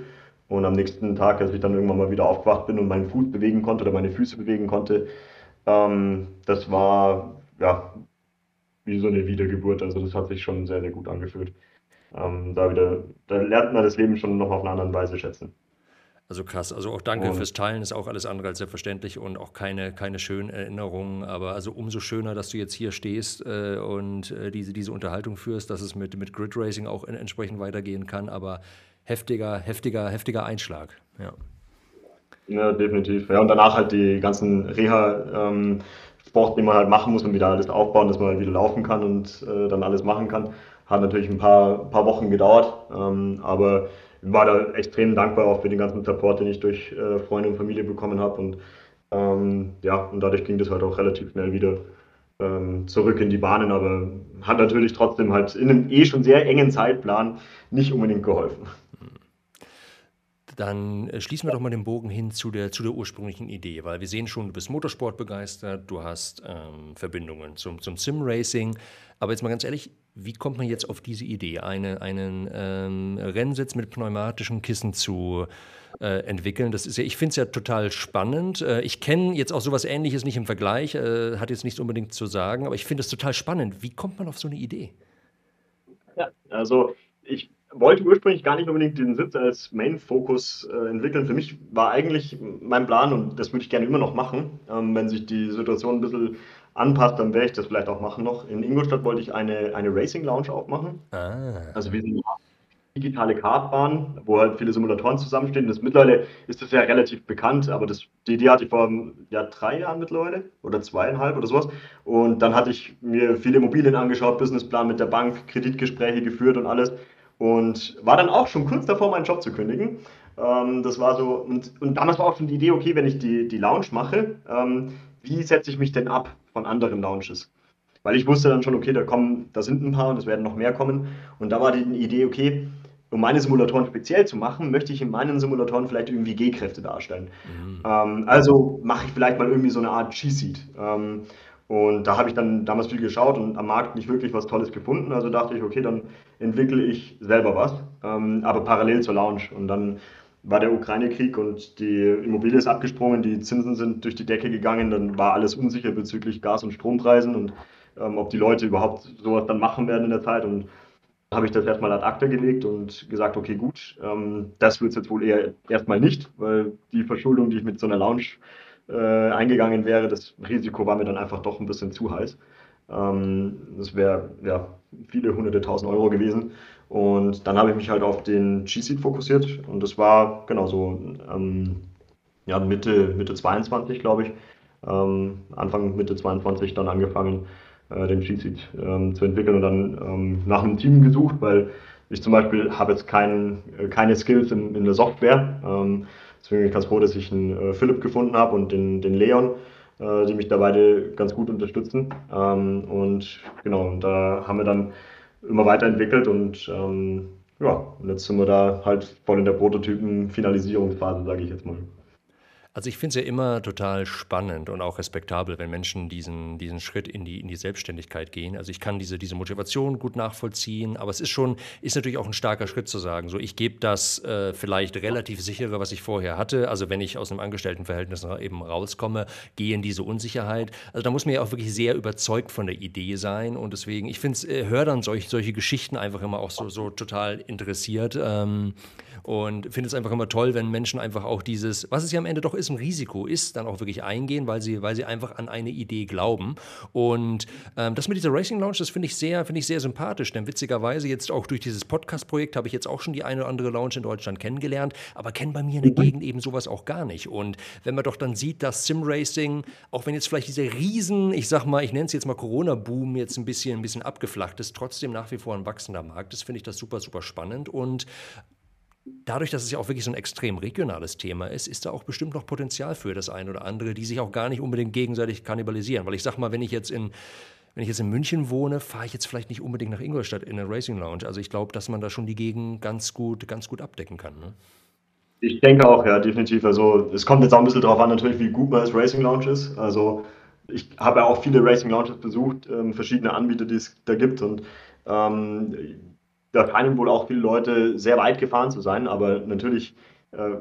und am nächsten Tag, als ich dann irgendwann mal wieder aufgewacht bin und meinen Fuß bewegen konnte oder meine Füße bewegen konnte, ähm, das war ja wie so eine Wiedergeburt. Also das hat sich schon sehr, sehr gut angefühlt. Ähm, da wieder, da lernt man das Leben schon noch auf eine andere Weise schätzen. Also krass. Also auch danke und fürs Teilen, ist auch alles andere als selbstverständlich und auch keine, keine schönen Erinnerungen. Aber also umso schöner, dass du jetzt hier stehst äh, und äh, diese, diese Unterhaltung führst, dass es mit, mit Grid Racing auch in, entsprechend weitergehen kann. Aber heftiger, heftiger, heftiger Einschlag. Ja. Ja, definitiv. Ja, und danach halt die ganzen Reha, ähm, Sport, den man halt machen muss und wieder alles aufbauen, dass man halt wieder laufen kann und äh, dann alles machen kann. Hat natürlich ein paar, paar Wochen gedauert, ähm, aber war da extrem dankbar auch für den ganzen Support, den ich durch äh, Freunde und Familie bekommen habe. Und ähm, ja, und dadurch ging das halt auch relativ schnell wieder ähm, zurück in die Bahnen, aber hat natürlich trotzdem halt in einem eh schon sehr engen Zeitplan nicht unbedingt geholfen. Dann äh, schließen wir doch mal den Bogen hin zu der, zu der ursprünglichen Idee, weil wir sehen schon, du bist Motorsport begeistert, du hast ähm, Verbindungen zum, zum Sim-Racing. Aber jetzt mal ganz ehrlich, Wie kommt man jetzt auf diese Idee, eine, einen ähm, Rennsitz mit pneumatischen Kissen zu äh, entwickeln? Das ist ja, ich finde es ja total spannend. Äh, ich kenne jetzt auch sowas Ähnliches nicht im Vergleich, äh, hat jetzt nichts unbedingt zu sagen, aber ich finde es total spannend. Wie kommt man auf so eine Idee? Ja, also ich wollte ursprünglich gar nicht unbedingt den Sitz als Main-Fokus äh, entwickeln. Für mich war eigentlich mein Plan, und das würde ich gerne immer noch machen, ähm, wenn sich die Situation ein bisschen anpasst, dann werde ich das vielleicht auch machen noch. In Ingolstadt wollte ich eine, eine Racing Lounge aufmachen. Ah. Also wir sind digitale Kartbahn, wo halt viele Simulatoren zusammenstehen. Das mittlerweile ist das ja relativ bekannt, aber das, die Idee hatte ich vor ja, drei Jahren mittlerweile oder zweieinhalb oder sowas. Und dann hatte ich mir viele Immobilien angeschaut, Businessplan mit der Bank, Kreditgespräche geführt und alles. Und war dann auch schon kurz davor, meinen Job zu kündigen. Ähm, das war so, und, und damals war auch schon die Idee, okay, wenn ich die, die Lounge mache, ähm, wie setze ich mich denn ab von anderen Lounges? Weil ich wusste dann schon, okay, da kommen, da sind ein paar und es werden noch mehr kommen. Und da war die Idee, okay, um meine Simulatoren speziell zu machen, möchte ich in meinen Simulatoren vielleicht irgendwie G-Kräfte darstellen. Mhm. Ähm, also mache ich vielleicht mal irgendwie so eine Art G-Seed. Ähm, und da habe ich dann damals viel geschaut und am Markt nicht wirklich was Tolles gefunden. Also dachte ich, okay, dann entwickle ich selber was, ähm, aber parallel zur Lounge. Und dann war der Ukraine-Krieg und die Immobilie ist abgesprungen, die Zinsen sind durch die Decke gegangen, dann war alles unsicher bezüglich Gas- und Strompreisen und ähm, ob die Leute überhaupt sowas dann machen werden in der Zeit. Und habe ich das erstmal ad acta gelegt und gesagt, okay, gut, ähm, das wird es jetzt wohl eher erstmal nicht, weil die Verschuldung, die ich mit so einer Lounge äh, eingegangen wäre, das Risiko war mir dann einfach doch ein bisschen zu heiß. Ähm, das wäre ja viele hunderte tausend Euro gewesen. Und dann habe ich mich halt auf den G-Seed fokussiert und das war genau so ähm, ja, Mitte, Mitte 22, glaube ich. Ähm, Anfang Mitte 22 dann angefangen, äh, den G-Seed ähm, zu entwickeln und dann ähm, nach einem Team gesucht, weil ich zum Beispiel habe jetzt kein, äh, keine Skills in, in der Software. Ähm, deswegen bin ich ganz froh, dass ich einen äh, Philipp gefunden habe und den, den Leon, äh, die mich da beide ganz gut unterstützen. Ähm, und genau, da haben wir dann immer weiterentwickelt und ähm, ja, und jetzt sind wir da halt voll in der Prototypen-Finalisierungsphase, sage ich jetzt mal. Also ich finde es ja immer total spannend und auch respektabel, wenn Menschen diesen, diesen Schritt in die, in die Selbstständigkeit gehen. Also ich kann diese, diese Motivation gut nachvollziehen, aber es ist schon, ist natürlich auch ein starker Schritt zu sagen, so ich gebe das äh, vielleicht relativ sichere, was ich vorher hatte. Also wenn ich aus einem Angestelltenverhältnis eben rauskomme, gehe in diese Unsicherheit. Also da muss man ja auch wirklich sehr überzeugt von der Idee sein und deswegen, ich finde es, äh, höre dann solch, solche Geschichten einfach immer auch so, so total interessiert. Ähm, und finde es einfach immer toll, wenn Menschen einfach auch dieses, was es ja am Ende doch ist, ein Risiko ist, dann auch wirklich eingehen, weil sie, weil sie einfach an eine Idee glauben. Und ähm, das mit dieser Racing Lounge, das finde ich sehr, finde ich sehr sympathisch, denn witzigerweise jetzt auch durch dieses Podcast-Projekt habe ich jetzt auch schon die eine oder andere Lounge in Deutschland kennengelernt, aber kenne bei mir in der mhm. Gegend eben sowas auch gar nicht. Und wenn man doch dann sieht, dass Sim-Racing, auch wenn jetzt vielleicht dieser riesen, ich sag mal, ich nenne es jetzt mal Corona-Boom jetzt ein bisschen, ein bisschen abgeflacht ist, trotzdem nach wie vor ein wachsender Markt ist, finde ich das super, super spannend. Und dadurch, dass es ja auch wirklich so ein extrem regionales Thema ist, ist da auch bestimmt noch Potenzial für das eine oder andere, die sich auch gar nicht unbedingt gegenseitig kannibalisieren. Weil ich sag mal, wenn ich jetzt in wenn ich jetzt in München wohne, fahre ich jetzt vielleicht nicht unbedingt nach Ingolstadt in eine Racing Lounge. Also ich glaube, dass man da schon die Gegend ganz gut, ganz gut abdecken kann. Ne? Ich denke auch, ja, definitiv. Also es kommt jetzt auch ein bisschen darauf an, natürlich, wie gut man als Racing Lounge ist. Also ich habe ja auch viele Racing Lounges besucht, ähm, verschiedene Anbieter, die es da gibt. Und ähm, da scheinen wohl auch viele Leute sehr weit gefahren zu sein, aber natürlich, äh,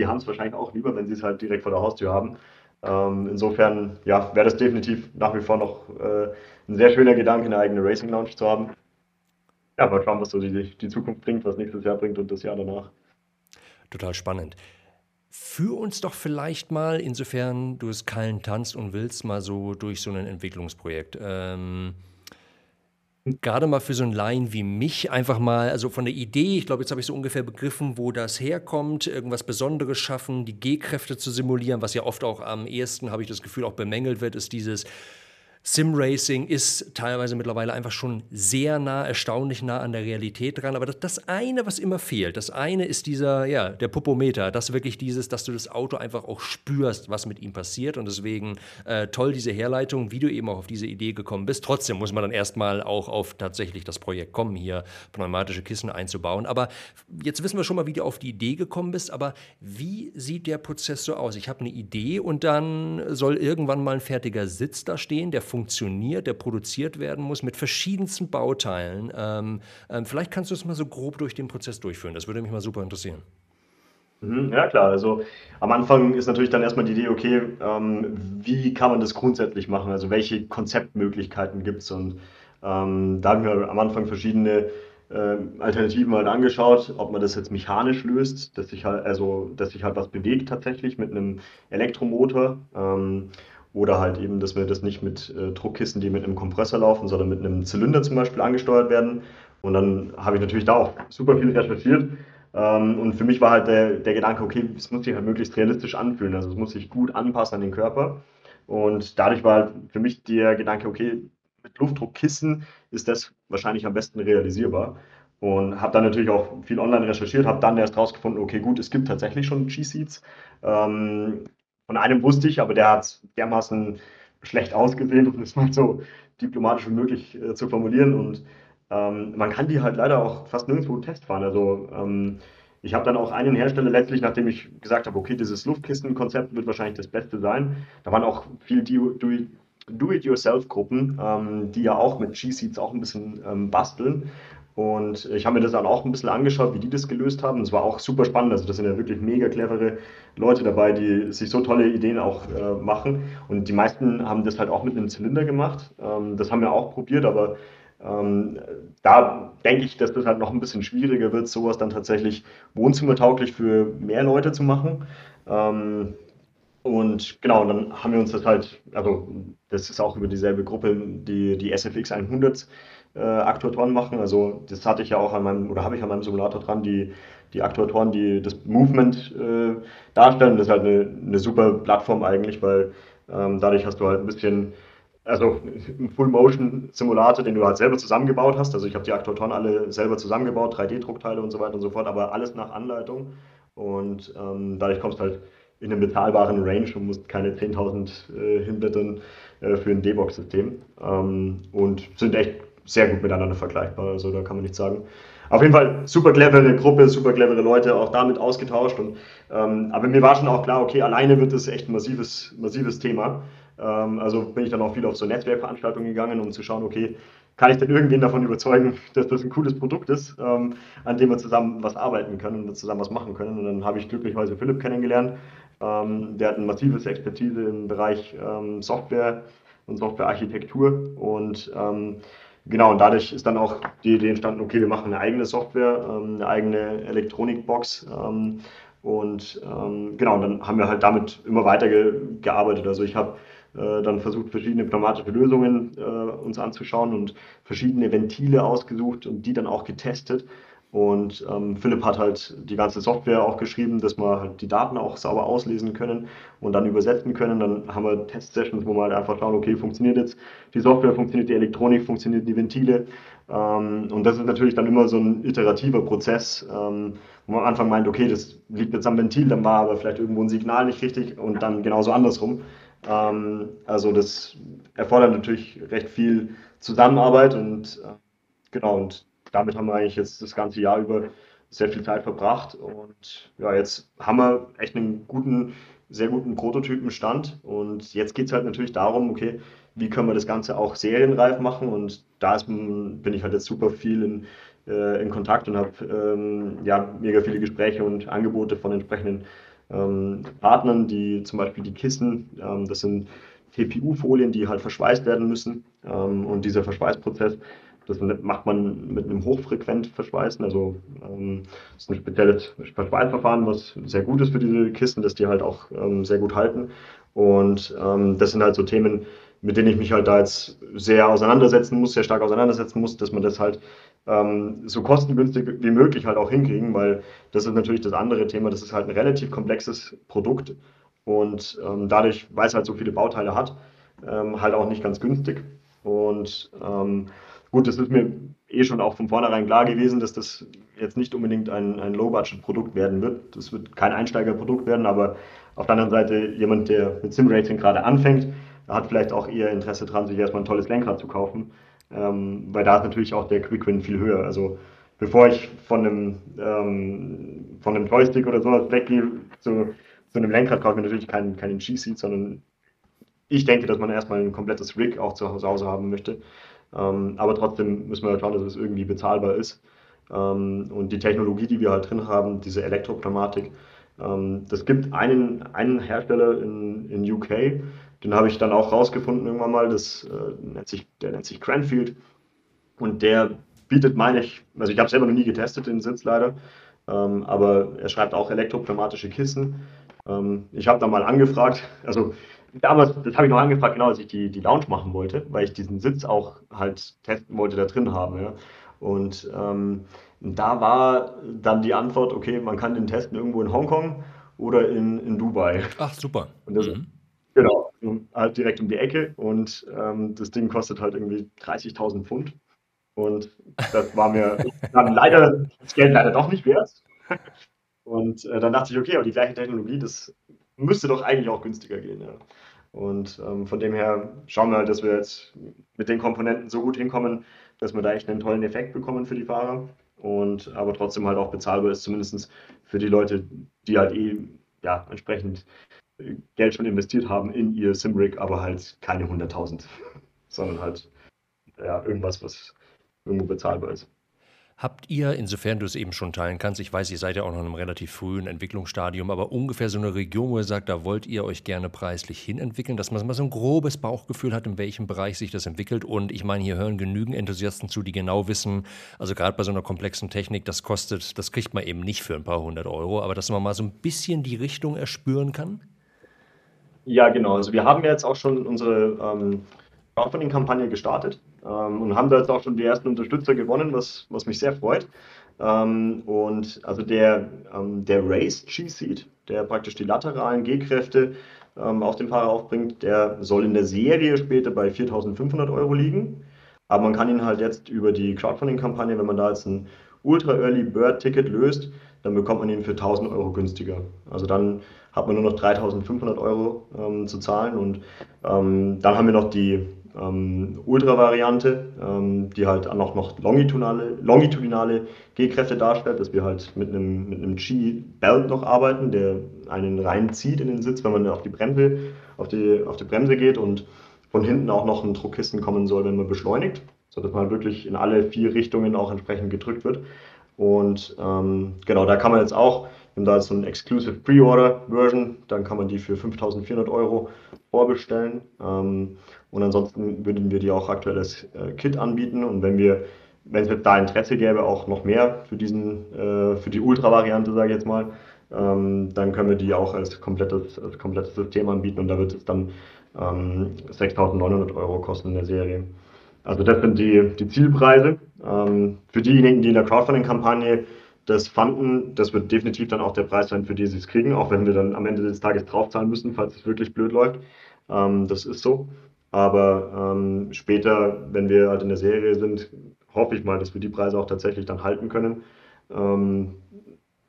die haben es wahrscheinlich auch lieber, wenn sie es halt direkt vor der Haustür haben. Ähm, insofern, ja, wäre das definitiv nach wie vor noch äh, ein sehr schöner Gedanke, eine eigene Racing Lounge zu haben. Ja, mal schauen, was so die, die Zukunft bringt, was nächstes Jahr bringt und das Jahr danach. Total spannend. Führ uns doch vielleicht mal, insofern du es kallen tanzt und willst, mal so durch so ein Entwicklungsprojekt. Ähm, Gerade mal für so einen Laien wie mich einfach mal, also von der Idee, ich glaube, jetzt habe ich so ungefähr begriffen, wo das herkommt, irgendwas Besonderes schaffen, die G-Kräfte zu simulieren, was ja oft auch am ehesten, habe ich das Gefühl, auch bemängelt wird, ist dieses Sim-Racing ist teilweise mittlerweile einfach schon sehr nah, erstaunlich nah an der Realität dran. Aber das, das, eine, was immer fehlt, das eine ist dieser, ja, der Popometer, das wirklich dieses, dass du das Auto einfach auch spürst, was mit ihm passiert. Und deswegen äh, toll diese Herleitung, wie du eben auch auf diese Idee gekommen bist. Trotzdem muss man dann erstmal auch auf tatsächlich das Projekt kommen, hier pneumatische Kissen einzubauen. Aber jetzt wissen wir schon mal, wie du auf die Idee gekommen bist. Aber wie sieht der Prozess so aus? Ich habe eine Idee und dann soll irgendwann mal ein fertiger Sitz da stehen, der funktioniert, der produziert werden muss mit verschiedensten Bauteilen. Ähm, ähm, vielleicht kannst du es mal so grob durch den Prozess durchführen. Das würde mich mal super interessieren. Mhm, ja, klar. Also am Anfang ist natürlich dann erstmal die Idee, okay, ähm, wie kann man das grundsätzlich machen? Also welche Konzeptmöglichkeiten gibt es? Und ähm, da haben wir am Anfang verschiedene äh, Alternativen halt angeschaut, ob man das jetzt mechanisch löst, dass sich halt, also, dass sich halt was bewegt tatsächlich mit einem Elektromotor. Oder halt eben, dass wir das nicht mit äh, Druckkisten, die mit einem Kompressor laufen, sondern mit einem Zylinder zum Beispiel angesteuert werden. Und dann habe ich natürlich da auch super viel recherchiert ähm, und für mich war halt der, der Gedanke, okay, es muss sich halt möglichst realistisch anfühlen. Also es muss sich gut anpassen an den Körper. Und dadurch war halt für mich der Gedanke, okay, mit Luftdruckkissen ist das wahrscheinlich am besten realisierbar. Und habe dann natürlich auch viel online recherchiert, habe dann erst rausgefunden, okay, gut, es gibt tatsächlich schon G-Seats. Ähm, von einem wusste ich, aber der hat dermaßen schlecht ausgesehen, um es mal so diplomatisch wie möglich äh, zu formulieren. Und ähm, man kann die halt leider auch fast nirgendwo testfahren. Also ähm, ich habe dann auch einen Hersteller letztlich, nachdem ich gesagt habe, okay, dieses Luftkistenkonzept wird wahrscheinlich das Beste sein. Da waren auch viel Do-it-yourself-Gruppen, ähm, die ja auch mit G-Seeds auch ein bisschen ähm, basteln. Und ich habe mir das dann auch ein bisschen angeschaut, wie die das gelöst haben. Es war auch super spannend. Also, das sind ja wirklich mega clevere Leute dabei, die sich so tolle Ideen auch äh, machen. Und die meisten haben das halt auch mit einem Zylinder gemacht. Ähm, das haben wir auch probiert, aber ähm, da denke ich, dass das halt noch ein bisschen schwieriger wird, sowas dann tatsächlich wohnzimmertauglich für mehr Leute zu machen. Ähm, und genau, dann haben wir uns das halt, also das ist auch über dieselbe Gruppe, die die SFX 100 äh, Aktuatoren machen. Also das hatte ich ja auch an meinem, oder habe ich an meinem Simulator dran, die, die Aktuatoren, die das Movement äh, darstellen. Das ist halt eine, eine super Plattform eigentlich, weil ähm, dadurch hast du halt ein bisschen also ein Full-Motion-Simulator, den du halt selber zusammengebaut hast. Also ich habe die Aktuatoren alle selber zusammengebaut, 3D-Druckteile und so weiter und so fort, aber alles nach Anleitung. Und ähm, dadurch kommst du halt in einen bezahlbaren Range und musst keine 10.000 äh, hinblättern äh, für ein D-Box-System. Ähm, und sind echt sehr gut miteinander vergleichbar, also da kann man nichts sagen. Auf jeden Fall super clevere Gruppe, super clevere Leute, auch damit ausgetauscht. Und, ähm, aber mir war schon auch klar, okay, alleine wird das echt ein massives, massives Thema. Ähm, also bin ich dann auch viel auf so Netzwerkveranstaltungen gegangen, um zu schauen, okay, kann ich denn irgendwen davon überzeugen, dass das ein cooles Produkt ist, ähm, an dem wir zusammen was arbeiten können und zusammen was machen können. Und dann habe ich glücklicherweise Philipp kennengelernt. Ähm, der hat ein massives Expertise im Bereich ähm, Software und Softwarearchitektur. Und ähm, genau, und dadurch ist dann auch die Idee entstanden, okay, wir machen eine eigene Software, ähm, eine eigene Elektronikbox. und genau, und dann haben wir halt damit immer weiter ge gearbeitet. Also ich habe äh, dann versucht, verschiedene pneumatische Lösungen äh, uns anzuschauen und verschiedene Ventile ausgesucht und die dann auch getestet. Und ähm, Philipp hat halt die ganze Software auch geschrieben, dass wir halt die Daten auch sauber auslesen können und dann übersetzen können. Dann haben wir Test-Sessions, wo wir halt einfach schauen, okay, funktioniert jetzt die Software, funktioniert die Elektronik, funktioniert die Ventile. Ähm, und das ist natürlich dann immer so ein iterativer Prozess, ähm, wo man am Anfang meint, okay, das liegt jetzt am Ventil, dann war aber vielleicht irgendwo ein Signal nicht richtig und dann genauso andersrum. Ähm, also das erfordert natürlich recht viel Zusammenarbeit und äh, genau, und damit haben wir eigentlich jetzt das ganze Jahr über sehr viel Zeit verbracht. Und ja, jetzt haben wir echt einen guten, sehr guten Prototypenstand. Und jetzt geht es halt natürlich darum, okay, wie können wir das Ganze auch serienreif machen? Und da ist, bin ich halt jetzt super viel in, äh, in Kontakt und habe ähm, ja, mega viele Gespräche und Angebote von entsprechenden ähm, Partnern, die zum Beispiel die Kissen, ähm, das sind TPU-Folien, die halt verschweißt werden müssen. Ähm, und dieser Verschweißprozess, das macht man mit einem hochfrequent Verschweißen. Also ähm, das ist ein spezielles Verschweißverfahren, was sehr gut ist für diese Kissen, dass die halt auch ähm, sehr gut halten. Und ähm, das sind halt so Themen, mit denen ich mich halt da jetzt sehr auseinandersetzen muss, sehr stark auseinandersetzen muss, dass man das halt ähm, so kostengünstig wie möglich halt auch hinkriegen, weil das ist natürlich das andere Thema, das ist halt ein relativ komplexes Produkt und ähm, dadurch, weil es halt so viele Bauteile hat, ähm, halt auch nicht ganz günstig. Und ähm, gut, das ist mir eh schon auch von vornherein klar gewesen, dass das jetzt nicht unbedingt ein, ein Low-Budget-Produkt werden wird. Das wird kein Einsteigerprodukt werden, aber auf der anderen Seite jemand, der mit Sim-Racing gerade anfängt, hat vielleicht auch eher Interesse daran, sich erstmal ein tolles Lenkrad zu kaufen ähm, weil da ist natürlich auch der Quick Win viel höher. Also bevor ich von einem, ähm, von einem Joystick oder sowas weggehe zu, zu einem Lenkrad, kaufe ich natürlich keinen, keinen G-Seat, sondern ich denke, dass man erstmal ein komplettes Rig auch zu Hause haben möchte. Ähm, aber trotzdem müssen wir schauen, dass es irgendwie bezahlbar ist. Ähm, und die Technologie, die wir halt drin haben, diese Elektropneumatik, ähm, das gibt einen, einen Hersteller in, in UK, den habe ich dann auch rausgefunden irgendwann mal, das äh, nennt sich, der nennt sich Cranfield. Und der bietet, meine ich, also ich habe selber noch nie getestet, den Sitz leider, ähm, aber er schreibt auch elektropneumatische Kissen. Ähm, ich habe da mal angefragt, also damals, das habe ich noch angefragt, genau als ich die, die Lounge machen wollte, weil ich diesen Sitz auch halt testen wollte, da drin haben. Ja. Und ähm, da war dann die Antwort, okay, man kann den testen irgendwo in Hongkong oder in, in Dubai. Ach, super. Das, mhm. Genau, halt direkt um die Ecke und ähm, das Ding kostet halt irgendwie 30.000 Pfund. Und das war mir dann leider das Geld leider doch nicht wert. Und äh, dann dachte ich, okay, aber die gleiche Technologie, das müsste doch eigentlich auch günstiger gehen. Ja. Und ähm, von dem her schauen wir halt, dass wir jetzt mit den Komponenten so gut hinkommen, dass wir da echt einen tollen Effekt bekommen für die Fahrer. Und aber trotzdem halt auch bezahlbar ist, zumindest für die Leute, die halt eh ja, entsprechend Geld schon investiert haben in ihr Simrig, aber halt keine 100.000, sondern halt ja, irgendwas, was irgendwo bezahlbar ist. Habt ihr, insofern du es eben schon teilen kannst, ich weiß, ihr seid ja auch noch in einem relativ frühen Entwicklungsstadium, aber ungefähr so eine Region, wo ihr sagt, da wollt ihr euch gerne preislich hinentwickeln, dass man mal so ein grobes Bauchgefühl hat, in welchem Bereich sich das entwickelt. Und ich meine, hier hören genügend Enthusiasten zu, die genau wissen, also gerade bei so einer komplexen Technik, das kostet, das kriegt man eben nicht für ein paar hundert Euro, aber dass man mal so ein bisschen die Richtung erspüren kann? Ja, genau. Also wir haben ja jetzt auch schon unsere ähm, Crowdfunding-Kampagne gestartet ähm, und haben da jetzt auch schon die ersten Unterstützer gewonnen, was, was mich sehr freut. Ähm, und also der, ähm, der Race G-Seed, der praktisch die lateralen G-Kräfte ähm, auf den Fahrer aufbringt, der soll in der Serie später bei 4.500 Euro liegen. Aber man kann ihn halt jetzt über die Crowdfunding-Kampagne, wenn man da jetzt ein Ultra Early Bird Ticket löst, dann bekommt man ihn für 1000 Euro günstiger. Also dann hat man nur noch 3500 Euro ähm, zu zahlen und ähm, dann haben wir noch die ähm, Ultra-Variante, ähm, die halt auch noch, noch longitudinale, longitudinale G-Kräfte darstellt, dass wir halt mit einem, mit einem G-Belt noch arbeiten, der einen reinzieht in den Sitz, wenn man auf die Bremse, auf die, auf die Bremse geht und von hinten auch noch ein Druckkissen kommen soll, wenn man beschleunigt, sodass man wirklich in alle vier Richtungen auch entsprechend gedrückt wird. Und ähm, genau, da kann man jetzt auch, wir haben da so eine Exclusive Pre-Order Version, dann kann man die für 5400 Euro vorbestellen. Ähm, und ansonsten würden wir die auch aktuell als äh, Kit anbieten. Und wenn wir, wenn es da Interesse gäbe, auch noch mehr für diesen, äh, für die Ultra-Variante, sage ich jetzt mal, ähm, dann können wir die auch als komplettes, als komplettes System anbieten und da wird es dann ähm, 6.900 Euro kosten in der Serie. Also das sind die, die Zielpreise. Ähm, für diejenigen, die in der Crowdfunding-Kampagne das fanden, das wird definitiv dann auch der Preis sein, für die sie es kriegen, auch wenn wir dann am Ende des Tages draufzahlen müssen, falls es wirklich blöd läuft. Ähm, das ist so. Aber ähm, später, wenn wir halt in der Serie sind, hoffe ich mal, dass wir die Preise auch tatsächlich dann halten können. Ähm,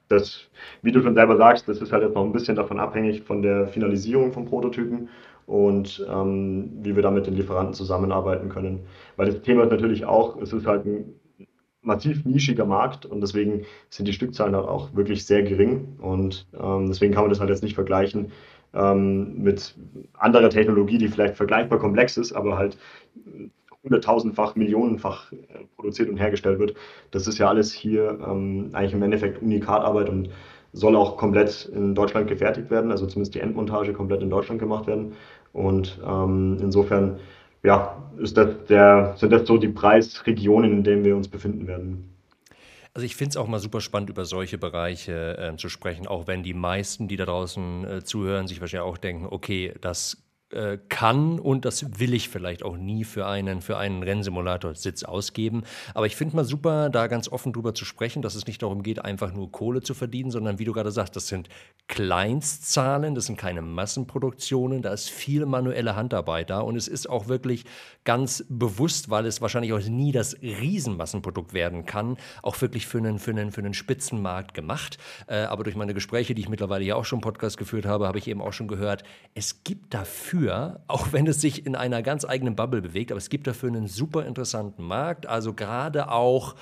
das, wie du schon selber sagst, das ist halt jetzt noch ein bisschen davon abhängig von der Finalisierung von Prototypen und ähm, wie wir da mit den Lieferanten zusammenarbeiten können. Weil das Thema ist natürlich auch, es ist halt ein massiv nischiger Markt und deswegen sind die Stückzahlen halt auch wirklich sehr gering und ähm, deswegen kann man das halt jetzt nicht vergleichen ähm, mit anderer Technologie, die vielleicht vergleichbar komplex ist, aber halt hunderttausendfach, millionenfach äh, produziert und hergestellt wird. Das ist ja alles hier ähm, eigentlich im Endeffekt Unikatarbeit und soll auch komplett in Deutschland gefertigt werden, also zumindest die Endmontage komplett in Deutschland gemacht werden. Und ähm, insofern ja, ist das der, sind das so die Preisregionen, in denen wir uns befinden werden. Also ich finde es auch mal super spannend, über solche Bereiche äh, zu sprechen, auch wenn die meisten, die da draußen äh, zuhören, sich wahrscheinlich auch denken, okay, das äh, kann und das will ich vielleicht auch nie für einen, für einen Rennsimulator-Sitz ausgeben. Aber ich finde mal super, da ganz offen drüber zu sprechen, dass es nicht darum geht, einfach nur Kohle zu verdienen, sondern wie du gerade sagst, das sind Kleinstzahlen, das sind keine Massenproduktionen, da ist viel manuelle Handarbeit da und es ist auch wirklich ganz bewusst, weil es wahrscheinlich auch nie das Riesenmassenprodukt werden kann, auch wirklich für einen, für einen, für einen Spitzenmarkt gemacht. Äh, aber durch meine Gespräche, die ich mittlerweile ja auch schon Podcast geführt habe, habe ich eben auch schon gehört, es gibt dafür dafür, auch wenn es sich in einer ganz eigenen Bubble bewegt, aber es gibt dafür einen super interessanten Markt. Also gerade auch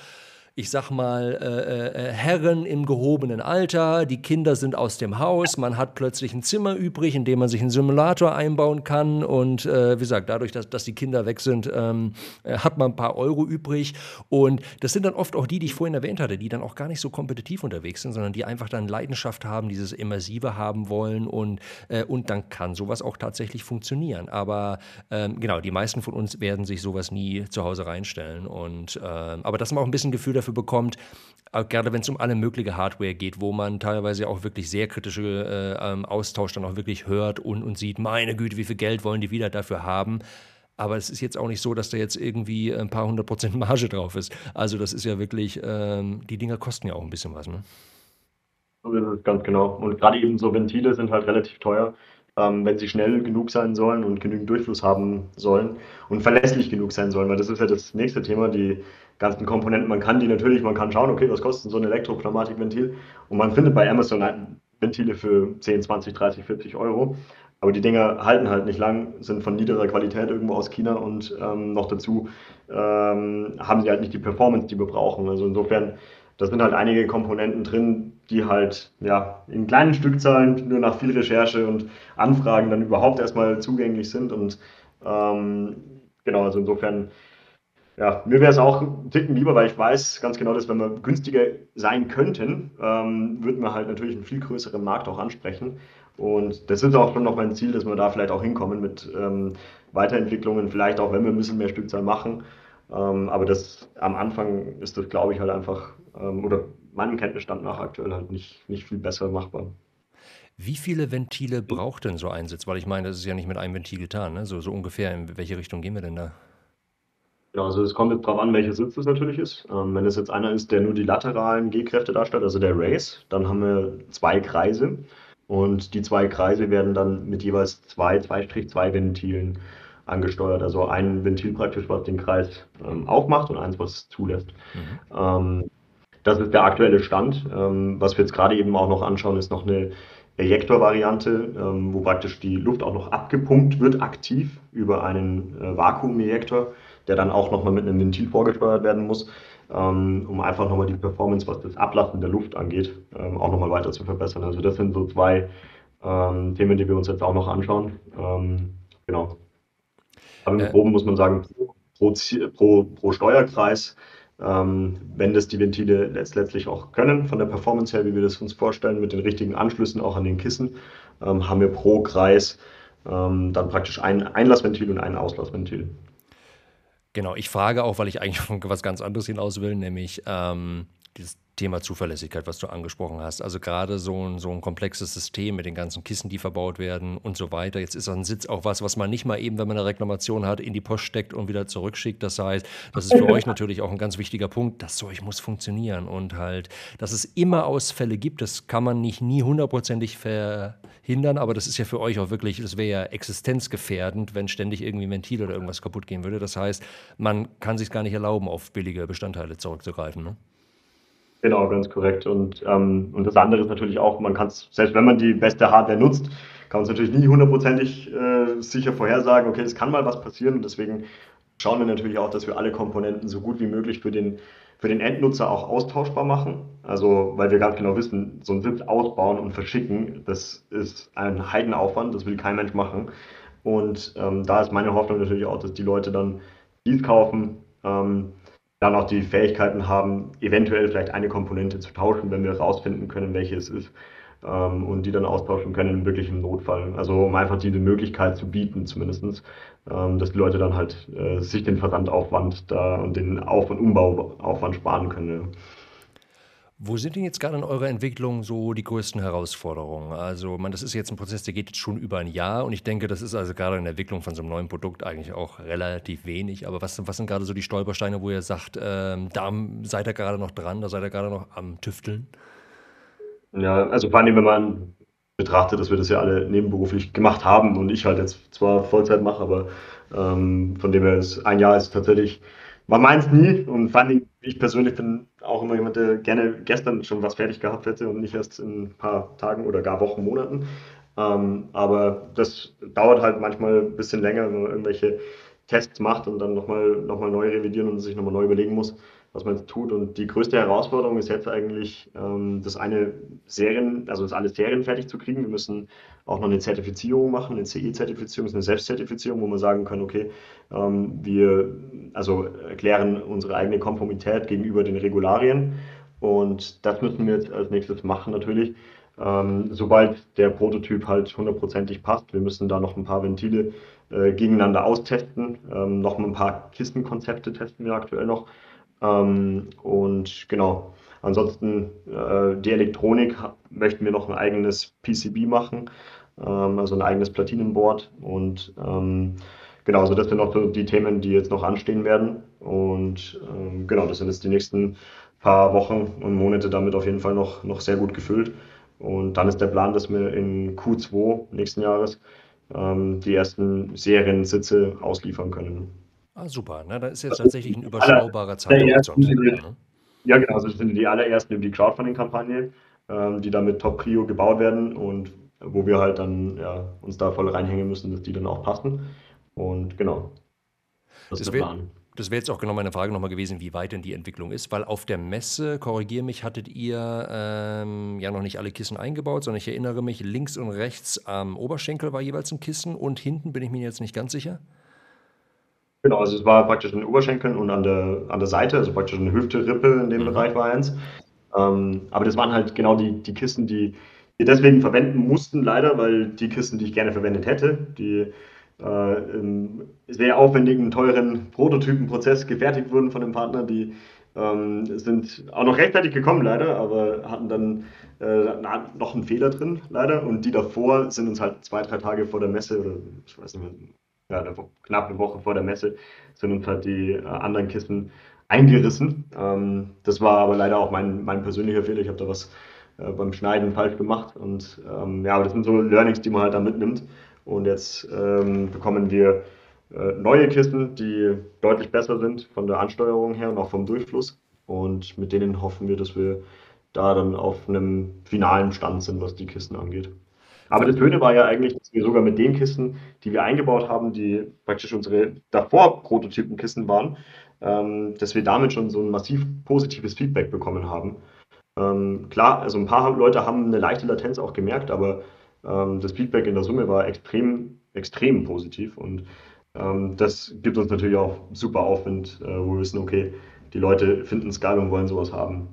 ich sag mal, äh, äh, Herren im gehobenen Alter, die Kinder sind aus dem Haus, man hat plötzlich ein Zimmer übrig, in dem man sich einen Simulator einbauen kann und äh, wie gesagt, dadurch, dass, dass die Kinder weg sind, ähm, äh, hat man ein paar Euro übrig und das sind dann oft auch die, die ich vorhin erwähnt hatte, die dann auch gar nicht so kompetitiv unterwegs sind, sondern die einfach dann Leidenschaft haben, dieses Immersive haben wollen und, äh, und dann kann sowas auch tatsächlich funktionieren. Aber ähm, genau, die meisten von uns werden sich sowas nie zu Hause reinstellen und ähm, aber dass man auch ein bisschen Gefühl dafür bekommt, gerade wenn es um alle mögliche Hardware geht, wo man teilweise auch wirklich sehr kritische äh, ähm, Austausch dann auch wirklich hört und, und sieht, meine Güte, wie viel Geld wollen die wieder dafür haben. Aber es ist jetzt auch nicht so, dass da jetzt irgendwie ein paar hundert Prozent Marge drauf ist. Also das ist ja wirklich, ähm, die Dinger kosten ja auch ein bisschen was. Ne? Ganz genau. Und gerade eben so Ventile sind halt relativ teuer ähm, wenn sie schnell genug sein sollen und genügend Durchfluss haben sollen und verlässlich genug sein sollen, weil das ist ja das nächste Thema, die ganzen Komponenten. Man kann die natürlich, man kann schauen, okay, was kostet so ein Elektropneumatikventil und man findet bei Amazon Ventile für 10, 20, 30, 40 Euro. Aber die Dinger halten halt nicht lang, sind von niederer Qualität irgendwo aus China und ähm, noch dazu ähm, haben sie halt nicht die Performance, die wir brauchen. Also insofern da sind halt einige Komponenten drin, die halt ja in kleinen Stückzahlen nur nach viel Recherche und Anfragen dann überhaupt erstmal zugänglich sind. Und ähm, genau, also insofern, ja, mir wäre es auch ein Ticken lieber, weil ich weiß ganz genau, dass wenn wir günstiger sein könnten, ähm, würden wir halt natürlich einen viel größeren Markt auch ansprechen. Und das ist auch schon noch mein Ziel, dass wir da vielleicht auch hinkommen mit ähm, Weiterentwicklungen, vielleicht auch, wenn wir ein bisschen mehr Stückzahl machen. Ähm, aber das am Anfang ist das, glaube ich, halt einfach, ähm, oder meinem Kenntnisstand nach aktuell halt nicht, nicht viel besser machbar. Wie viele Ventile braucht denn so ein Sitz? Weil ich meine, das ist ja nicht mit einem Ventil getan, ne? so, so ungefähr. In welche Richtung gehen wir denn da? Ja, also es kommt jetzt darauf an, welcher Sitz es natürlich ist. Ähm, wenn es jetzt einer ist, der nur die lateralen G-Kräfte darstellt, also der Race, dann haben wir zwei Kreise. Und die zwei Kreise werden dann mit jeweils zwei 2-2 Ventilen angesteuert. Also ein Ventil praktisch, was den Kreis ähm, aufmacht und eins, was es zulässt. Mhm. Ähm, das ist der aktuelle Stand. Ähm, was wir jetzt gerade eben auch noch anschauen, ist noch eine Ejektor-Variante, ähm, wo praktisch die Luft auch noch abgepumpt wird, aktiv über einen äh, Vakuum-Ejektor, der dann auch nochmal mit einem Ventil vorgesteuert werden muss, ähm, um einfach nochmal die Performance, was das Ablassen der Luft angeht, ähm, auch nochmal weiter zu verbessern. Also das sind so zwei Themen, die wir uns jetzt auch noch anschauen. genau. Aber im äh, Groben muss man sagen, pro, pro, pro Steuerkreis, ähm, wenn das die Ventile letztlich auch können, von der Performance her, wie wir das uns vorstellen, mit den richtigen Anschlüssen auch an den Kissen, ähm, haben wir pro Kreis ähm, dann praktisch ein Einlassventil und ein Auslassventil. Genau, ich frage auch, weil ich eigentlich was ganz anderes hinaus will, nämlich ähm, dieses Thema Zuverlässigkeit, was du angesprochen hast. Also gerade so ein, so ein komplexes System mit den ganzen Kissen, die verbaut werden und so weiter. Jetzt ist ein Sitz auch was, was man nicht mal eben, wenn man eine Reklamation hat, in die Post steckt und wieder zurückschickt. Das heißt, das ist für euch natürlich auch ein ganz wichtiger Punkt. Das Zeug muss funktionieren und halt, dass es immer Ausfälle gibt, das kann man nicht nie hundertprozentig verhindern, aber das ist ja für euch auch wirklich, das wäre ja existenzgefährdend, wenn ständig irgendwie ein Ventil oder irgendwas kaputt gehen würde. Das heißt, man kann sich gar nicht erlauben, auf billige Bestandteile zurückzugreifen. Ne? Genau, ganz korrekt. Und, ähm, und das andere ist natürlich auch, man kann es, selbst wenn man die beste Hardware nutzt, kann man es natürlich nie hundertprozentig äh, sicher vorhersagen, okay, es kann mal was passieren. Und deswegen schauen wir natürlich auch, dass wir alle Komponenten so gut wie möglich für den, für den Endnutzer auch austauschbar machen. Also, weil wir ganz genau wissen, so einen Sitz ausbauen und verschicken, das ist ein Heidenaufwand, das will kein Mensch machen. Und ähm, da ist meine Hoffnung natürlich auch, dass die Leute dann dies kaufen, ähm, dann auch die Fähigkeiten haben, eventuell vielleicht eine Komponente zu tauschen, wenn wir herausfinden können, welche es ist. Ähm, und die dann austauschen können, wirklich im Notfall. Also um einfach diese Möglichkeit zu bieten, zumindest, ähm, dass die Leute dann halt äh, sich den Versandaufwand da und den Auf- und Umbauaufwand sparen können. Ja. Wo sind denn jetzt gerade in eurer Entwicklung so die größten Herausforderungen? Also, man, das ist jetzt ein Prozess, der geht jetzt schon über ein Jahr und ich denke, das ist also gerade in der Entwicklung von so einem neuen Produkt eigentlich auch relativ wenig. Aber was, was sind gerade so die Stolpersteine, wo ihr sagt, ähm, da seid ihr gerade noch dran, da seid ihr gerade noch am Tüfteln? Ja, also vor allem, wenn man betrachtet, dass wir das ja alle nebenberuflich gemacht haben und ich halt jetzt zwar Vollzeit mache, aber ähm, von dem her ist ein Jahr ist tatsächlich war meins nie und vor allem, ich persönlich bin auch immer jemand, der gerne gestern schon was fertig gehabt hätte und nicht erst in ein paar Tagen oder gar Wochen, Monaten. Ähm, aber das dauert halt manchmal ein bisschen länger, wenn man irgendwelche Tests macht und dann nochmal noch mal neu revidieren und sich nochmal neu überlegen muss. Was man jetzt tut. Und die größte Herausforderung ist jetzt eigentlich, ähm, das eine Serien, also das alles Serien fertig zu kriegen. Wir müssen auch noch eine Zertifizierung machen, eine CE-Zertifizierung, eine Selbstzertifizierung, wo wir sagen können, okay, ähm, wir also erklären unsere eigene Konformität gegenüber den Regularien. Und das müssen wir jetzt als nächstes machen natürlich. Ähm, sobald der Prototyp halt hundertprozentig passt, wir müssen da noch ein paar Ventile äh, gegeneinander austesten, ähm, noch ein paar Kistenkonzepte testen wir aktuell noch. Ähm, und genau, ansonsten äh, die Elektronik möchten wir noch ein eigenes PCB machen, ähm, also ein eigenes Platinenboard und ähm, genau, also das sind noch die Themen, die jetzt noch anstehen werden. Und ähm, genau, das sind jetzt die nächsten paar Wochen und Monate damit auf jeden Fall noch, noch sehr gut gefüllt. Und dann ist der Plan, dass wir in Q2 nächsten Jahres ähm, die ersten Seriensitze ausliefern können. Ah, super. Na, da ist jetzt tatsächlich ein überschaubarer Zeithorizont. Ne? Ja, genau. Also das sind die allerersten über die Crowdfunding-Kampagne, ähm, die dann mit Top Prio gebaut werden und wo wir halt dann ja, uns da voll reinhängen müssen, dass die dann auch passen. Und genau. Das, das ist der Plan. Das wäre jetzt auch genau meine Frage nochmal gewesen, wie weit denn die Entwicklung ist, weil auf der Messe, korrigiere mich, hattet ihr ähm, ja noch nicht alle Kissen eingebaut, sondern ich erinnere mich, links und rechts am Oberschenkel war jeweils ein Kissen und hinten bin ich mir jetzt nicht ganz sicher. Genau, also es war praktisch an den Oberschenkeln und an der, an der Seite, also praktisch eine Hüfte-Rippe in dem mhm. Bereich war eins. Ähm, aber das waren halt genau die, die Kisten, die wir deswegen verwenden mussten, leider, weil die Kisten, die ich gerne verwendet hätte, die äh, sehr aufwendigen, teuren Prototypenprozess gefertigt wurden von dem Partner. Die ähm, sind auch noch rechtzeitig gekommen, leider, aber hatten dann äh, noch einen Fehler drin, leider. Und die davor sind uns halt zwei, drei Tage vor der Messe oder ich weiß nicht mehr, ja, knapp eine Woche vor der Messe sind uns halt die äh, anderen Kisten eingerissen. Ähm, das war aber leider auch mein, mein persönlicher Fehler. Ich habe da was äh, beim Schneiden falsch gemacht. Und ähm, ja, aber das sind so Learnings, die man halt da mitnimmt. Und jetzt ähm, bekommen wir äh, neue Kisten, die deutlich besser sind von der Ansteuerung her und auch vom Durchfluss. Und mit denen hoffen wir, dass wir da dann auf einem finalen Stand sind, was die Kisten angeht. Aber das Schöne war ja eigentlich, dass wir sogar mit den Kisten, die wir eingebaut haben, die praktisch unsere davor Prototypenkisten waren, ähm, dass wir damit schon so ein massiv positives Feedback bekommen haben. Ähm, klar, also ein paar Leute haben eine leichte Latenz auch gemerkt, aber ähm, das Feedback in der Summe war extrem, extrem positiv und ähm, das gibt uns natürlich auch super Aufwind, äh, wo wir wissen, okay, die Leute finden es geil und wollen sowas haben.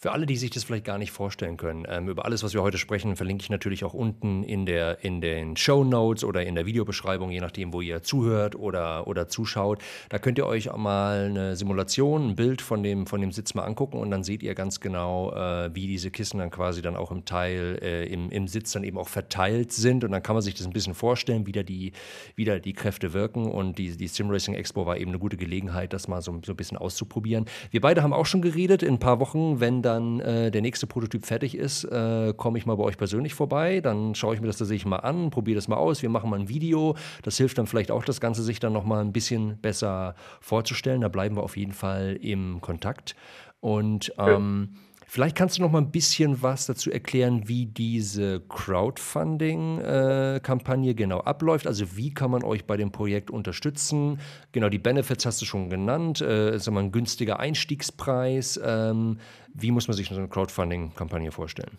Für alle, die sich das vielleicht gar nicht vorstellen können, ähm, über alles, was wir heute sprechen, verlinke ich natürlich auch unten in, der, in den Show Notes oder in der Videobeschreibung, je nachdem, wo ihr zuhört oder, oder zuschaut. Da könnt ihr euch auch mal eine Simulation, ein Bild von dem, von dem Sitz mal angucken und dann seht ihr ganz genau, äh, wie diese Kissen dann quasi dann auch im Teil, äh, im, im Sitz dann eben auch verteilt sind. Und dann kann man sich das ein bisschen vorstellen, wie da die, wie da die Kräfte wirken. Und die, die Simracing Expo war eben eine gute Gelegenheit, das mal so, so ein bisschen auszuprobieren. Wir beide haben auch schon geredet, in ein paar Wochen, wenn dann äh, der nächste Prototyp fertig ist, äh, komme ich mal bei euch persönlich vorbei. Dann schaue ich mir das tatsächlich mal an, probiere das mal aus. Wir machen mal ein Video. Das hilft dann vielleicht auch, das Ganze sich dann noch mal ein bisschen besser vorzustellen. Da bleiben wir auf jeden Fall im Kontakt. Und ähm, ja. Vielleicht kannst du noch mal ein bisschen was dazu erklären, wie diese Crowdfunding-Kampagne genau abläuft. Also wie kann man euch bei dem Projekt unterstützen? Genau, die Benefits hast du schon genannt. Äh, ist mal ein günstiger Einstiegspreis. Ähm, wie muss man sich so eine Crowdfunding-Kampagne vorstellen?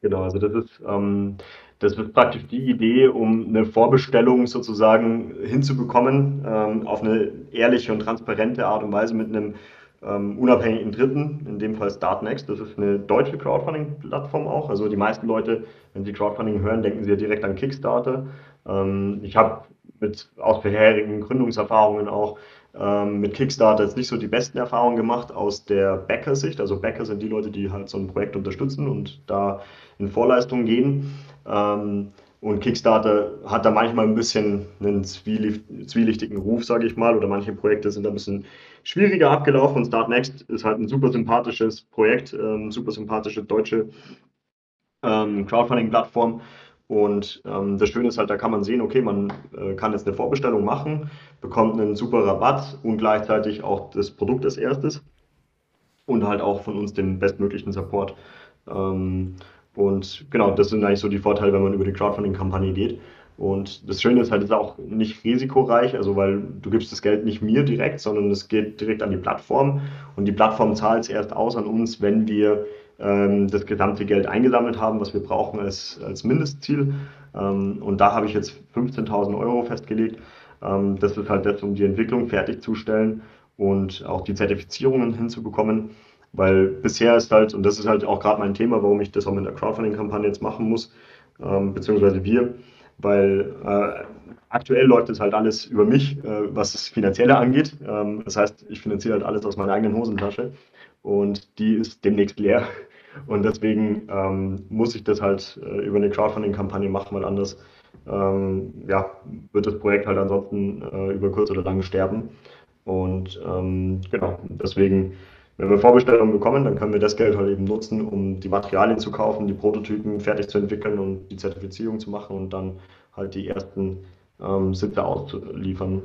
Genau, also das ist, ähm, das ist praktisch die Idee, um eine Vorbestellung sozusagen hinzubekommen, ähm, auf eine ehrliche und transparente Art und Weise mit einem ähm, unabhängigen Dritten, in dem Fall Startnext. Das ist eine deutsche Crowdfunding-Plattform auch. Also die meisten Leute, wenn sie Crowdfunding hören, denken sie ja direkt an Kickstarter. Ähm, ich habe mit aus vorherigen Gründungserfahrungen auch ähm, mit Kickstarter jetzt nicht so die besten Erfahrungen gemacht aus der Backer-Sicht. Also Backer sind die Leute, die halt so ein Projekt unterstützen und da in Vorleistungen gehen. Ähm, und Kickstarter hat da manchmal ein bisschen einen zwielichtigen Ruf, sage ich mal, oder manche Projekte sind da ein bisschen schwieriger abgelaufen und Startnext ist halt ein super sympathisches Projekt, ähm, super sympathische deutsche ähm, Crowdfunding-Plattform. Und ähm, das Schöne ist halt, da kann man sehen, okay, man äh, kann jetzt eine Vorbestellung machen, bekommt einen super Rabatt und gleichzeitig auch das Produkt als erstes und halt auch von uns den bestmöglichen Support. Ähm, und genau, das sind eigentlich so die Vorteile, wenn man über die Crowdfunding-Kampagne geht. Und das Schöne ist halt, es ist auch nicht risikoreich, also weil du gibst das Geld nicht mir direkt, sondern es geht direkt an die Plattform und die Plattform zahlt es erst aus an uns, wenn wir ähm, das gesamte Geld eingesammelt haben, was wir brauchen als, als Mindestziel. Ähm, und da habe ich jetzt 15.000 Euro festgelegt. Ähm, das ist halt das, um die Entwicklung fertigzustellen und auch die Zertifizierungen hinzubekommen. Weil bisher ist halt, und das ist halt auch gerade mein Thema, warum ich das auch mit der Crowdfunding-Kampagne jetzt machen muss, ähm, beziehungsweise wir, weil äh, aktuell läuft es halt alles über mich, äh, was das Finanzielle angeht. Ähm, das heißt, ich finanziere halt alles aus meiner eigenen Hosentasche und die ist demnächst leer. Und deswegen ähm, muss ich das halt äh, über eine Crowdfunding-Kampagne machen, weil anders ähm, ja, wird das Projekt halt ansonsten äh, über kurz oder lang sterben. Und ähm, genau, deswegen wenn wir Vorbestellungen bekommen, dann können wir das Geld halt eben nutzen, um die Materialien zu kaufen, die Prototypen fertig zu entwickeln und die Zertifizierung zu machen und dann halt die ersten ähm, Sitze auszuliefern.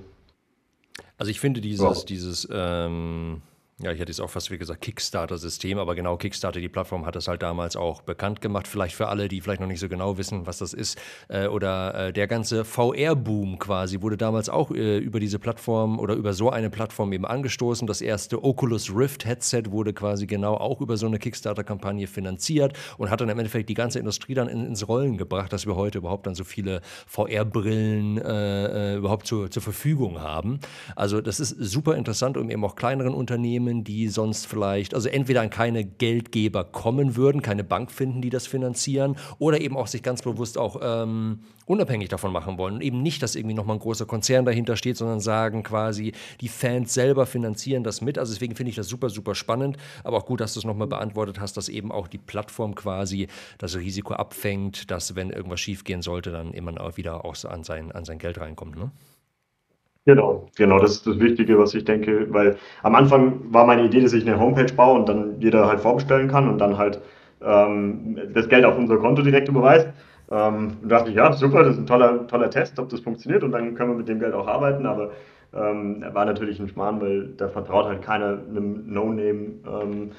Also ich finde dieses, ja. dieses ähm ja, ich hätte jetzt auch fast wie gesagt Kickstarter-System, aber genau Kickstarter, die Plattform hat das halt damals auch bekannt gemacht. Vielleicht für alle, die vielleicht noch nicht so genau wissen, was das ist. Äh, oder äh, der ganze VR-Boom quasi wurde damals auch äh, über diese Plattform oder über so eine Plattform eben angestoßen. Das erste Oculus Rift Headset wurde quasi genau auch über so eine Kickstarter-Kampagne finanziert und hat dann im Endeffekt die ganze Industrie dann in, ins Rollen gebracht, dass wir heute überhaupt dann so viele VR-Brillen äh, äh, überhaupt zur, zur Verfügung haben. Also das ist super interessant, um eben auch kleineren Unternehmen Unternehmen, die sonst vielleicht, also entweder an keine Geldgeber kommen würden, keine Bank finden, die das finanzieren, oder eben auch sich ganz bewusst auch ähm, unabhängig davon machen wollen. Und eben nicht, dass irgendwie nochmal ein großer Konzern dahinter steht, sondern sagen quasi, die Fans selber finanzieren das mit. Also deswegen finde ich das super, super spannend. Aber auch gut, dass du es nochmal beantwortet hast, dass eben auch die Plattform quasi das Risiko abfängt, dass wenn irgendwas schiefgehen sollte, dann immer wieder auch an sein, an sein Geld reinkommt. Ne? Genau, genau, das ist das Wichtige, was ich denke, weil am Anfang war meine Idee, dass ich eine Homepage baue und dann jeder halt vorbestellen kann und dann halt ähm, das Geld auf unser Konto direkt überweist. Ähm, und dachte ich, ja, super, das ist ein toller, toller Test, ob das funktioniert und dann können wir mit dem Geld auch arbeiten, aber ähm, war natürlich ein Schmarrn, weil da vertraut halt keiner einem No-Name. Ähm,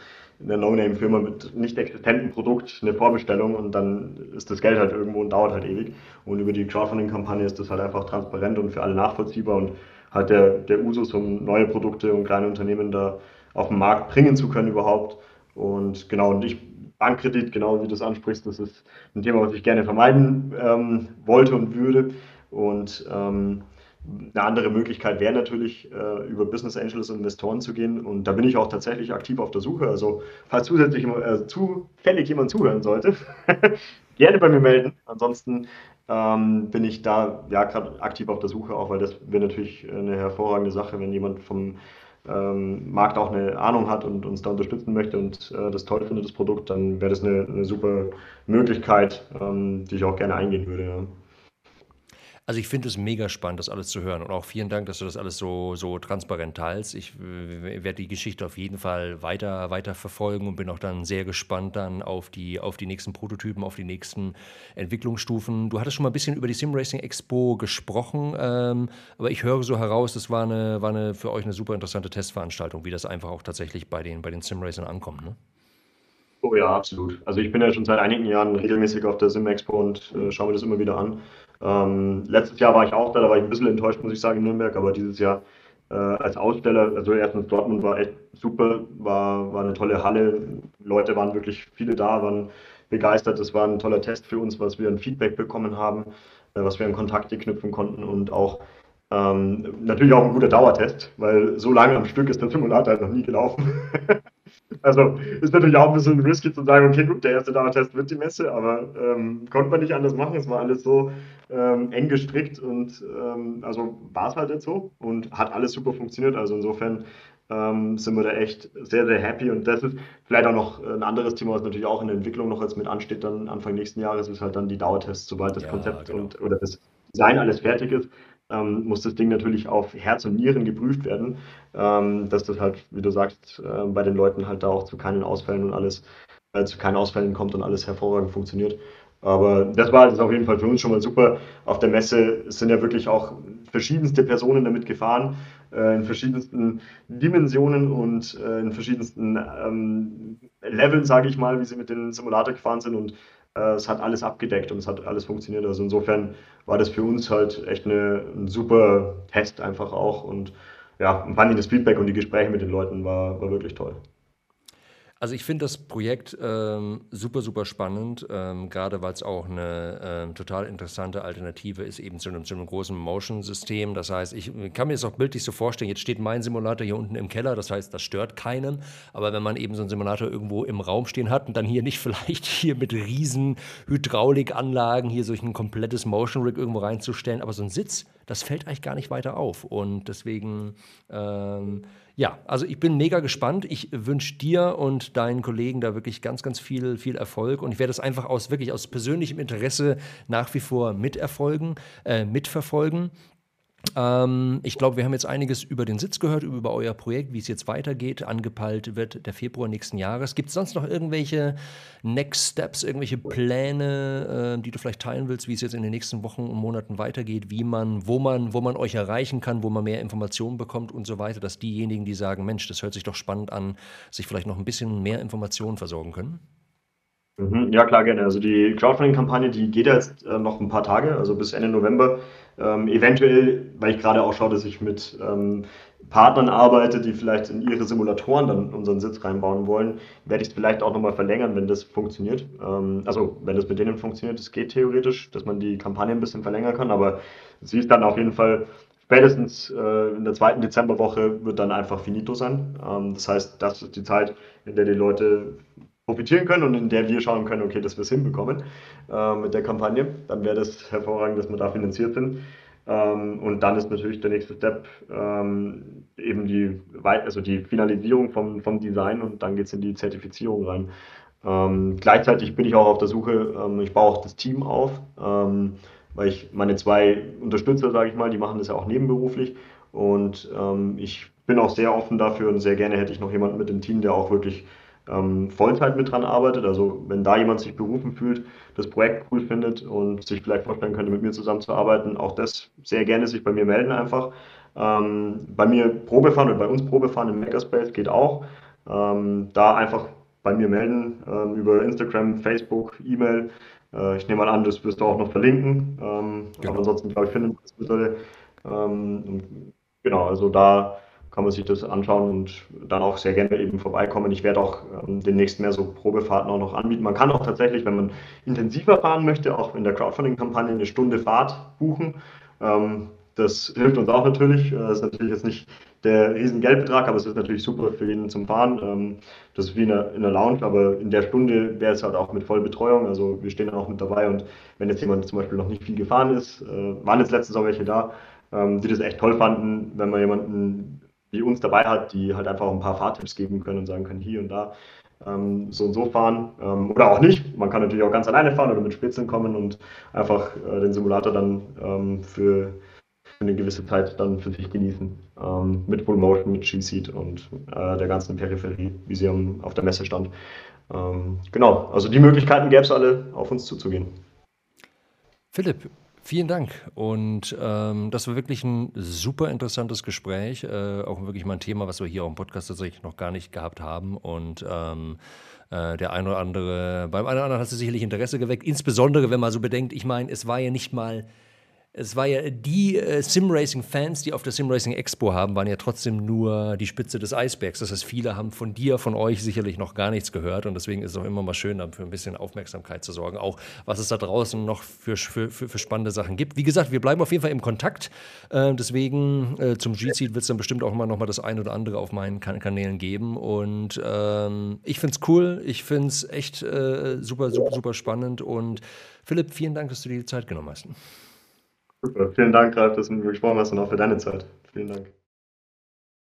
einer No-Name-Firma mit nicht existentem Produkt eine Vorbestellung und dann ist das Geld halt irgendwo und dauert halt ewig. Und über die Crowdfunding-Kampagne ist das halt einfach transparent und für alle nachvollziehbar und halt der, der Usus, um neue Produkte und kleine Unternehmen da auf den Markt bringen zu können überhaupt. Und genau, und ich Bankkredit, genau wie du das ansprichst, das ist ein Thema, was ich gerne vermeiden ähm, wollte und würde. Und ähm, eine andere Möglichkeit wäre natürlich, äh, über Business Angels und Investoren zu gehen. Und da bin ich auch tatsächlich aktiv auf der Suche. Also, falls zusätzlich äh, zufällig jemand zuhören sollte, gerne bei mir melden. Ansonsten ähm, bin ich da ja gerade aktiv auf der Suche, auch weil das wäre natürlich eine hervorragende Sache, wenn jemand vom ähm, Markt auch eine Ahnung hat und uns da unterstützen möchte und äh, das toll findet, das Produkt, dann wäre das eine, eine super Möglichkeit, ähm, die ich auch gerne eingehen würde. Ja. Also ich finde es mega spannend, das alles zu hören. Und auch vielen Dank, dass du das alles so, so transparent teilst. Ich werde die Geschichte auf jeden Fall weiter, weiter verfolgen und bin auch dann sehr gespannt dann auf die, auf die nächsten Prototypen, auf die nächsten Entwicklungsstufen. Du hattest schon mal ein bisschen über die Simracing Expo gesprochen, ähm, aber ich höre so heraus, das war eine, war eine für euch eine super interessante Testveranstaltung, wie das einfach auch tatsächlich bei den, bei den Simracern ankommt. Ne? Oh ja, absolut. Also ich bin ja schon seit einigen Jahren regelmäßig auf der Sim Expo und äh, schaue mir das immer wieder an. Ähm, letztes Jahr war ich auch da, da war ich ein bisschen enttäuscht, muss ich sagen, in Nürnberg, aber dieses Jahr äh, als Aussteller, also erstens Dortmund war echt super, war, war eine tolle Halle, Leute waren wirklich viele da, waren begeistert, es war ein toller Test für uns, was wir ein Feedback bekommen haben, äh, was wir an Kontakte knüpfen konnten und auch ähm, natürlich auch ein guter Dauertest, weil so lange am Stück ist der Simulator halt noch nie gelaufen. Also ist natürlich auch ein bisschen risky zu sagen, okay, gut, der erste Dauertest wird die Messe, aber ähm, konnte man nicht anders machen. Es war alles so ähm, eng gestrickt und ähm, also war es halt jetzt so und hat alles super funktioniert. Also insofern ähm, sind wir da echt sehr, sehr happy. Und das ist vielleicht auch noch ein anderes Thema, was natürlich auch in der Entwicklung noch jetzt mit ansteht, dann Anfang nächsten Jahres, ist halt dann die Dauertests, sobald das ja, Konzept genau. und oder das Design alles fertig ist ähm, muss das Ding natürlich auf Herz und Nieren geprüft werden, ähm, dass das halt, wie du sagst, äh, bei den Leuten halt da auch zu keinen Ausfällen und alles, äh, zu keinen Ausfällen kommt und alles hervorragend funktioniert. Aber das war das auf jeden Fall für uns schon mal super. Auf der Messe sind ja wirklich auch verschiedenste Personen damit gefahren, äh, in verschiedensten Dimensionen und äh, in verschiedensten ähm, Leveln, sage ich mal, wie sie mit dem Simulator gefahren sind. Und es hat alles abgedeckt und es hat alles funktioniert. Also insofern war das für uns halt echt eine, ein super Test einfach auch und ja, fand ich das Feedback und die Gespräche mit den Leuten war, war wirklich toll. Also ich finde das Projekt ähm, super, super spannend, ähm, gerade weil es auch eine ähm, total interessante Alternative ist eben zu einem, zu einem großen Motion-System. Das heißt, ich kann mir das auch bildlich so vorstellen, jetzt steht mein Simulator hier unten im Keller, das heißt, das stört keinen. Aber wenn man eben so einen Simulator irgendwo im Raum stehen hat und dann hier nicht vielleicht hier mit riesen Hydraulikanlagen hier solch ein komplettes Motion-Rig irgendwo reinzustellen, aber so ein Sitz, das fällt eigentlich gar nicht weiter auf. Und deswegen... Ähm, ja, also ich bin mega gespannt. Ich wünsche dir und deinen Kollegen da wirklich ganz, ganz viel, viel Erfolg. Und ich werde es einfach aus wirklich aus persönlichem Interesse nach wie vor miterfolgen, äh, mitverfolgen. Ähm, ich glaube, wir haben jetzt einiges über den Sitz gehört, über euer Projekt, wie es jetzt weitergeht. Angepeilt wird der Februar nächsten Jahres. Gibt es sonst noch irgendwelche Next Steps, irgendwelche Pläne, äh, die du vielleicht teilen willst, wie es jetzt in den nächsten Wochen und Monaten weitergeht, wie man, wo man, wo man euch erreichen kann, wo man mehr Informationen bekommt und so weiter, dass diejenigen, die sagen, Mensch, das hört sich doch spannend an, sich vielleicht noch ein bisschen mehr Informationen versorgen können? Mhm, ja, klar, gerne. Also die Crowdfunding-Kampagne, die geht jetzt äh, noch ein paar Tage, also bis Ende November. Ähm, eventuell, weil ich gerade auch schaue, dass ich mit ähm, Partnern arbeite, die vielleicht in ihre Simulatoren dann unseren Sitz reinbauen wollen, werde ich es vielleicht auch nochmal verlängern, wenn das funktioniert. Ähm, also wenn das mit denen funktioniert, das geht theoretisch, dass man die Kampagne ein bisschen verlängern kann, aber sie ist dann auf jeden Fall spätestens äh, in der zweiten Dezemberwoche wird dann einfach finito sein. Ähm, das heißt, das ist die Zeit, in der die Leute profitieren können und in der wir schauen können, okay, dass wir es hinbekommen äh, mit der Kampagne. Dann wäre das hervorragend, dass wir da finanziert sind. Ähm, und dann ist natürlich der nächste Step ähm, eben die, also die Finalisierung vom, vom Design und dann geht es in die Zertifizierung rein. Ähm, gleichzeitig bin ich auch auf der Suche, ähm, ich baue auch das Team auf, ähm, weil ich meine zwei Unterstützer, sage ich mal, die machen das ja auch nebenberuflich und ähm, ich bin auch sehr offen dafür und sehr gerne hätte ich noch jemanden mit dem Team, der auch wirklich ähm, Vollzeit mit dran arbeitet. Also wenn da jemand sich berufen fühlt, das Projekt cool findet und sich vielleicht vorstellen könnte, mit mir zusammenzuarbeiten, auch das sehr gerne sich bei mir melden einfach. Ähm, bei mir Probefahren oder bei uns Probefahren im Makerspace geht auch. Ähm, da einfach bei mir melden ähm, über Instagram, Facebook, E-Mail. Äh, ich nehme mal an, das wirst du auch noch verlinken. Ähm, genau. Aber ansonsten, glaube ich, findet man es ähm, Genau, also da kann man sich das anschauen und dann auch sehr gerne eben vorbeikommen. Ich werde auch ähm, demnächst mehr so Probefahrten auch noch anbieten. Man kann auch tatsächlich, wenn man intensiver fahren möchte, auch in der Crowdfunding-Kampagne eine Stunde Fahrt buchen. Ähm, das hilft uns auch natürlich. Das ist natürlich jetzt nicht der riesen Geldbetrag, aber es ist natürlich super für jeden zum Fahren. Ähm, das ist wie in der, in der Lounge, aber in der Stunde wäre es halt auch mit Vollbetreuung. Also wir stehen dann auch mit dabei und wenn jetzt jemand zum Beispiel noch nicht viel gefahren ist, äh, waren jetzt letztens auch welche da, ähm, die das echt toll fanden, wenn man jemanden wie uns dabei hat, die halt einfach ein paar Fahrtipps geben können und sagen können, hier und da ähm, so und so fahren ähm, oder auch nicht. Man kann natürlich auch ganz alleine fahren oder mit Spitzeln kommen und einfach äh, den Simulator dann ähm, für, eine gewisse Zeit dann für sich genießen. Ähm, mit Full Motion, mit G-Seat und äh, der ganzen Peripherie, wie sie auf der Messe stand. Ähm, genau, also die Möglichkeiten gäbe es alle, auf uns zuzugehen. Philipp, Vielen Dank. Und ähm, das war wirklich ein super interessantes Gespräch. Äh, auch wirklich mal ein Thema, was wir hier auch im Podcast tatsächlich noch gar nicht gehabt haben. Und ähm, äh, der eine oder andere, beim einen oder anderen hat es sicherlich Interesse geweckt. Insbesondere, wenn man so bedenkt, ich meine, es war ja nicht mal es war ja die äh, Simracing-Fans, die auf der Simracing Expo haben, waren ja trotzdem nur die Spitze des Eisbergs. Das heißt, viele haben von dir, von euch sicherlich noch gar nichts gehört und deswegen ist es auch immer mal schön, für ein bisschen Aufmerksamkeit zu sorgen. Auch was es da draußen noch für, für, für, spannende Sachen gibt. Wie gesagt, wir bleiben auf jeden Fall im Kontakt. Äh, deswegen äh, zum G-Seed wird es dann bestimmt auch mal noch mal das ein oder andere auf meinen kan Kanälen geben. Und ähm, ich finde es cool. Ich finde es echt äh, super, super, super spannend. Und Philipp, vielen Dank, dass du dir die Zeit genommen hast. Super. Vielen Dank, Ralf, dass du mit mir gesprochen hast und auch für deine Zeit. Vielen Dank.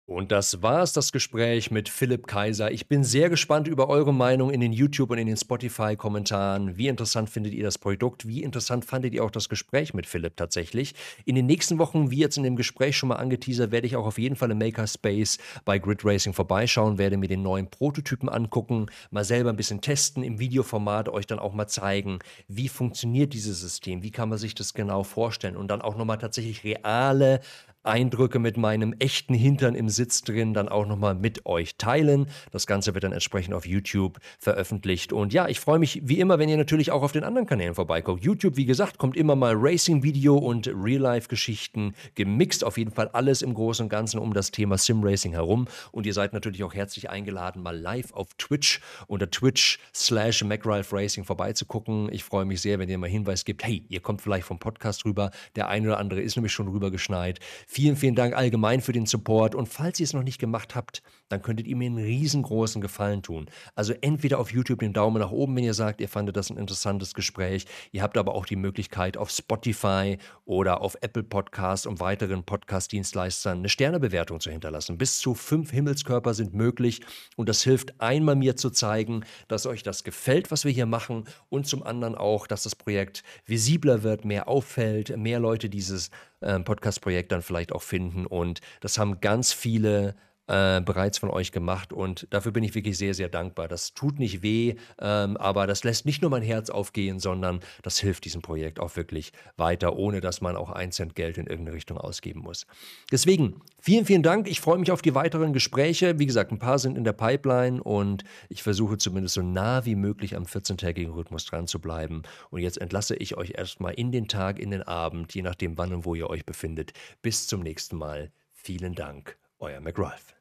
Und das war es, das Gespräch mit Philipp Kaiser. Ich bin sehr gespannt über eure Meinung in den YouTube und in den Spotify-Kommentaren. Wie interessant findet ihr das Produkt? Wie interessant fandet ihr auch das Gespräch mit Philipp tatsächlich? In den nächsten Wochen, wie jetzt in dem Gespräch schon mal angeteasert, werde ich auch auf jeden Fall im Makerspace bei Grid Racing vorbeischauen, werde mir den neuen Prototypen angucken, mal selber ein bisschen testen, im Videoformat euch dann auch mal zeigen, wie funktioniert dieses System, wie kann man sich das genau vorstellen und dann auch nochmal tatsächlich reale Eindrücke mit meinem echten Hintern im Sitz drin dann auch nochmal mit euch teilen. Das Ganze wird dann entsprechend auf YouTube veröffentlicht. Und ja, ich freue mich wie immer, wenn ihr natürlich auch auf den anderen Kanälen vorbeiguckt. YouTube, wie gesagt, kommt immer mal Racing-Video und Real-Life-Geschichten gemixt. Auf jeden Fall alles im Großen und Ganzen um das Thema Sim-Racing herum. Und ihr seid natürlich auch herzlich eingeladen, mal live auf Twitch unter Twitch slash Racing vorbeizugucken. Ich freue mich sehr, wenn ihr mal Hinweis gibt, hey, ihr kommt vielleicht vom Podcast rüber. Der eine oder andere ist nämlich schon rübergeschneit. Vielen, vielen Dank allgemein für den Support. Und falls ihr es noch nicht gemacht habt, dann könntet ihr mir einen riesengroßen Gefallen tun. Also entweder auf YouTube den Daumen nach oben, wenn ihr sagt, ihr fandet das ein interessantes Gespräch. Ihr habt aber auch die Möglichkeit auf Spotify oder auf Apple Podcasts und weiteren Podcast-Dienstleistern eine Sternebewertung zu hinterlassen. Bis zu fünf Himmelskörper sind möglich und das hilft einmal mir zu zeigen, dass euch das gefällt, was wir hier machen und zum anderen auch, dass das Projekt visibler wird, mehr auffällt, mehr Leute dieses äh, Podcast-Projekt dann vielleicht auch finden. Und das haben ganz viele äh, bereits von euch gemacht und dafür bin ich wirklich sehr, sehr dankbar. Das tut nicht weh, ähm, aber das lässt nicht nur mein Herz aufgehen, sondern das hilft diesem Projekt auch wirklich weiter, ohne dass man auch ein Cent Geld in irgendeine Richtung ausgeben muss. Deswegen vielen, vielen Dank. Ich freue mich auf die weiteren Gespräche. Wie gesagt, ein paar sind in der Pipeline und ich versuche zumindest so nah wie möglich am 14-tägigen Rhythmus dran zu bleiben. Und jetzt entlasse ich euch erstmal in den Tag, in den Abend, je nachdem wann und wo ihr euch befindet. Bis zum nächsten Mal. Vielen Dank, euer McRalph.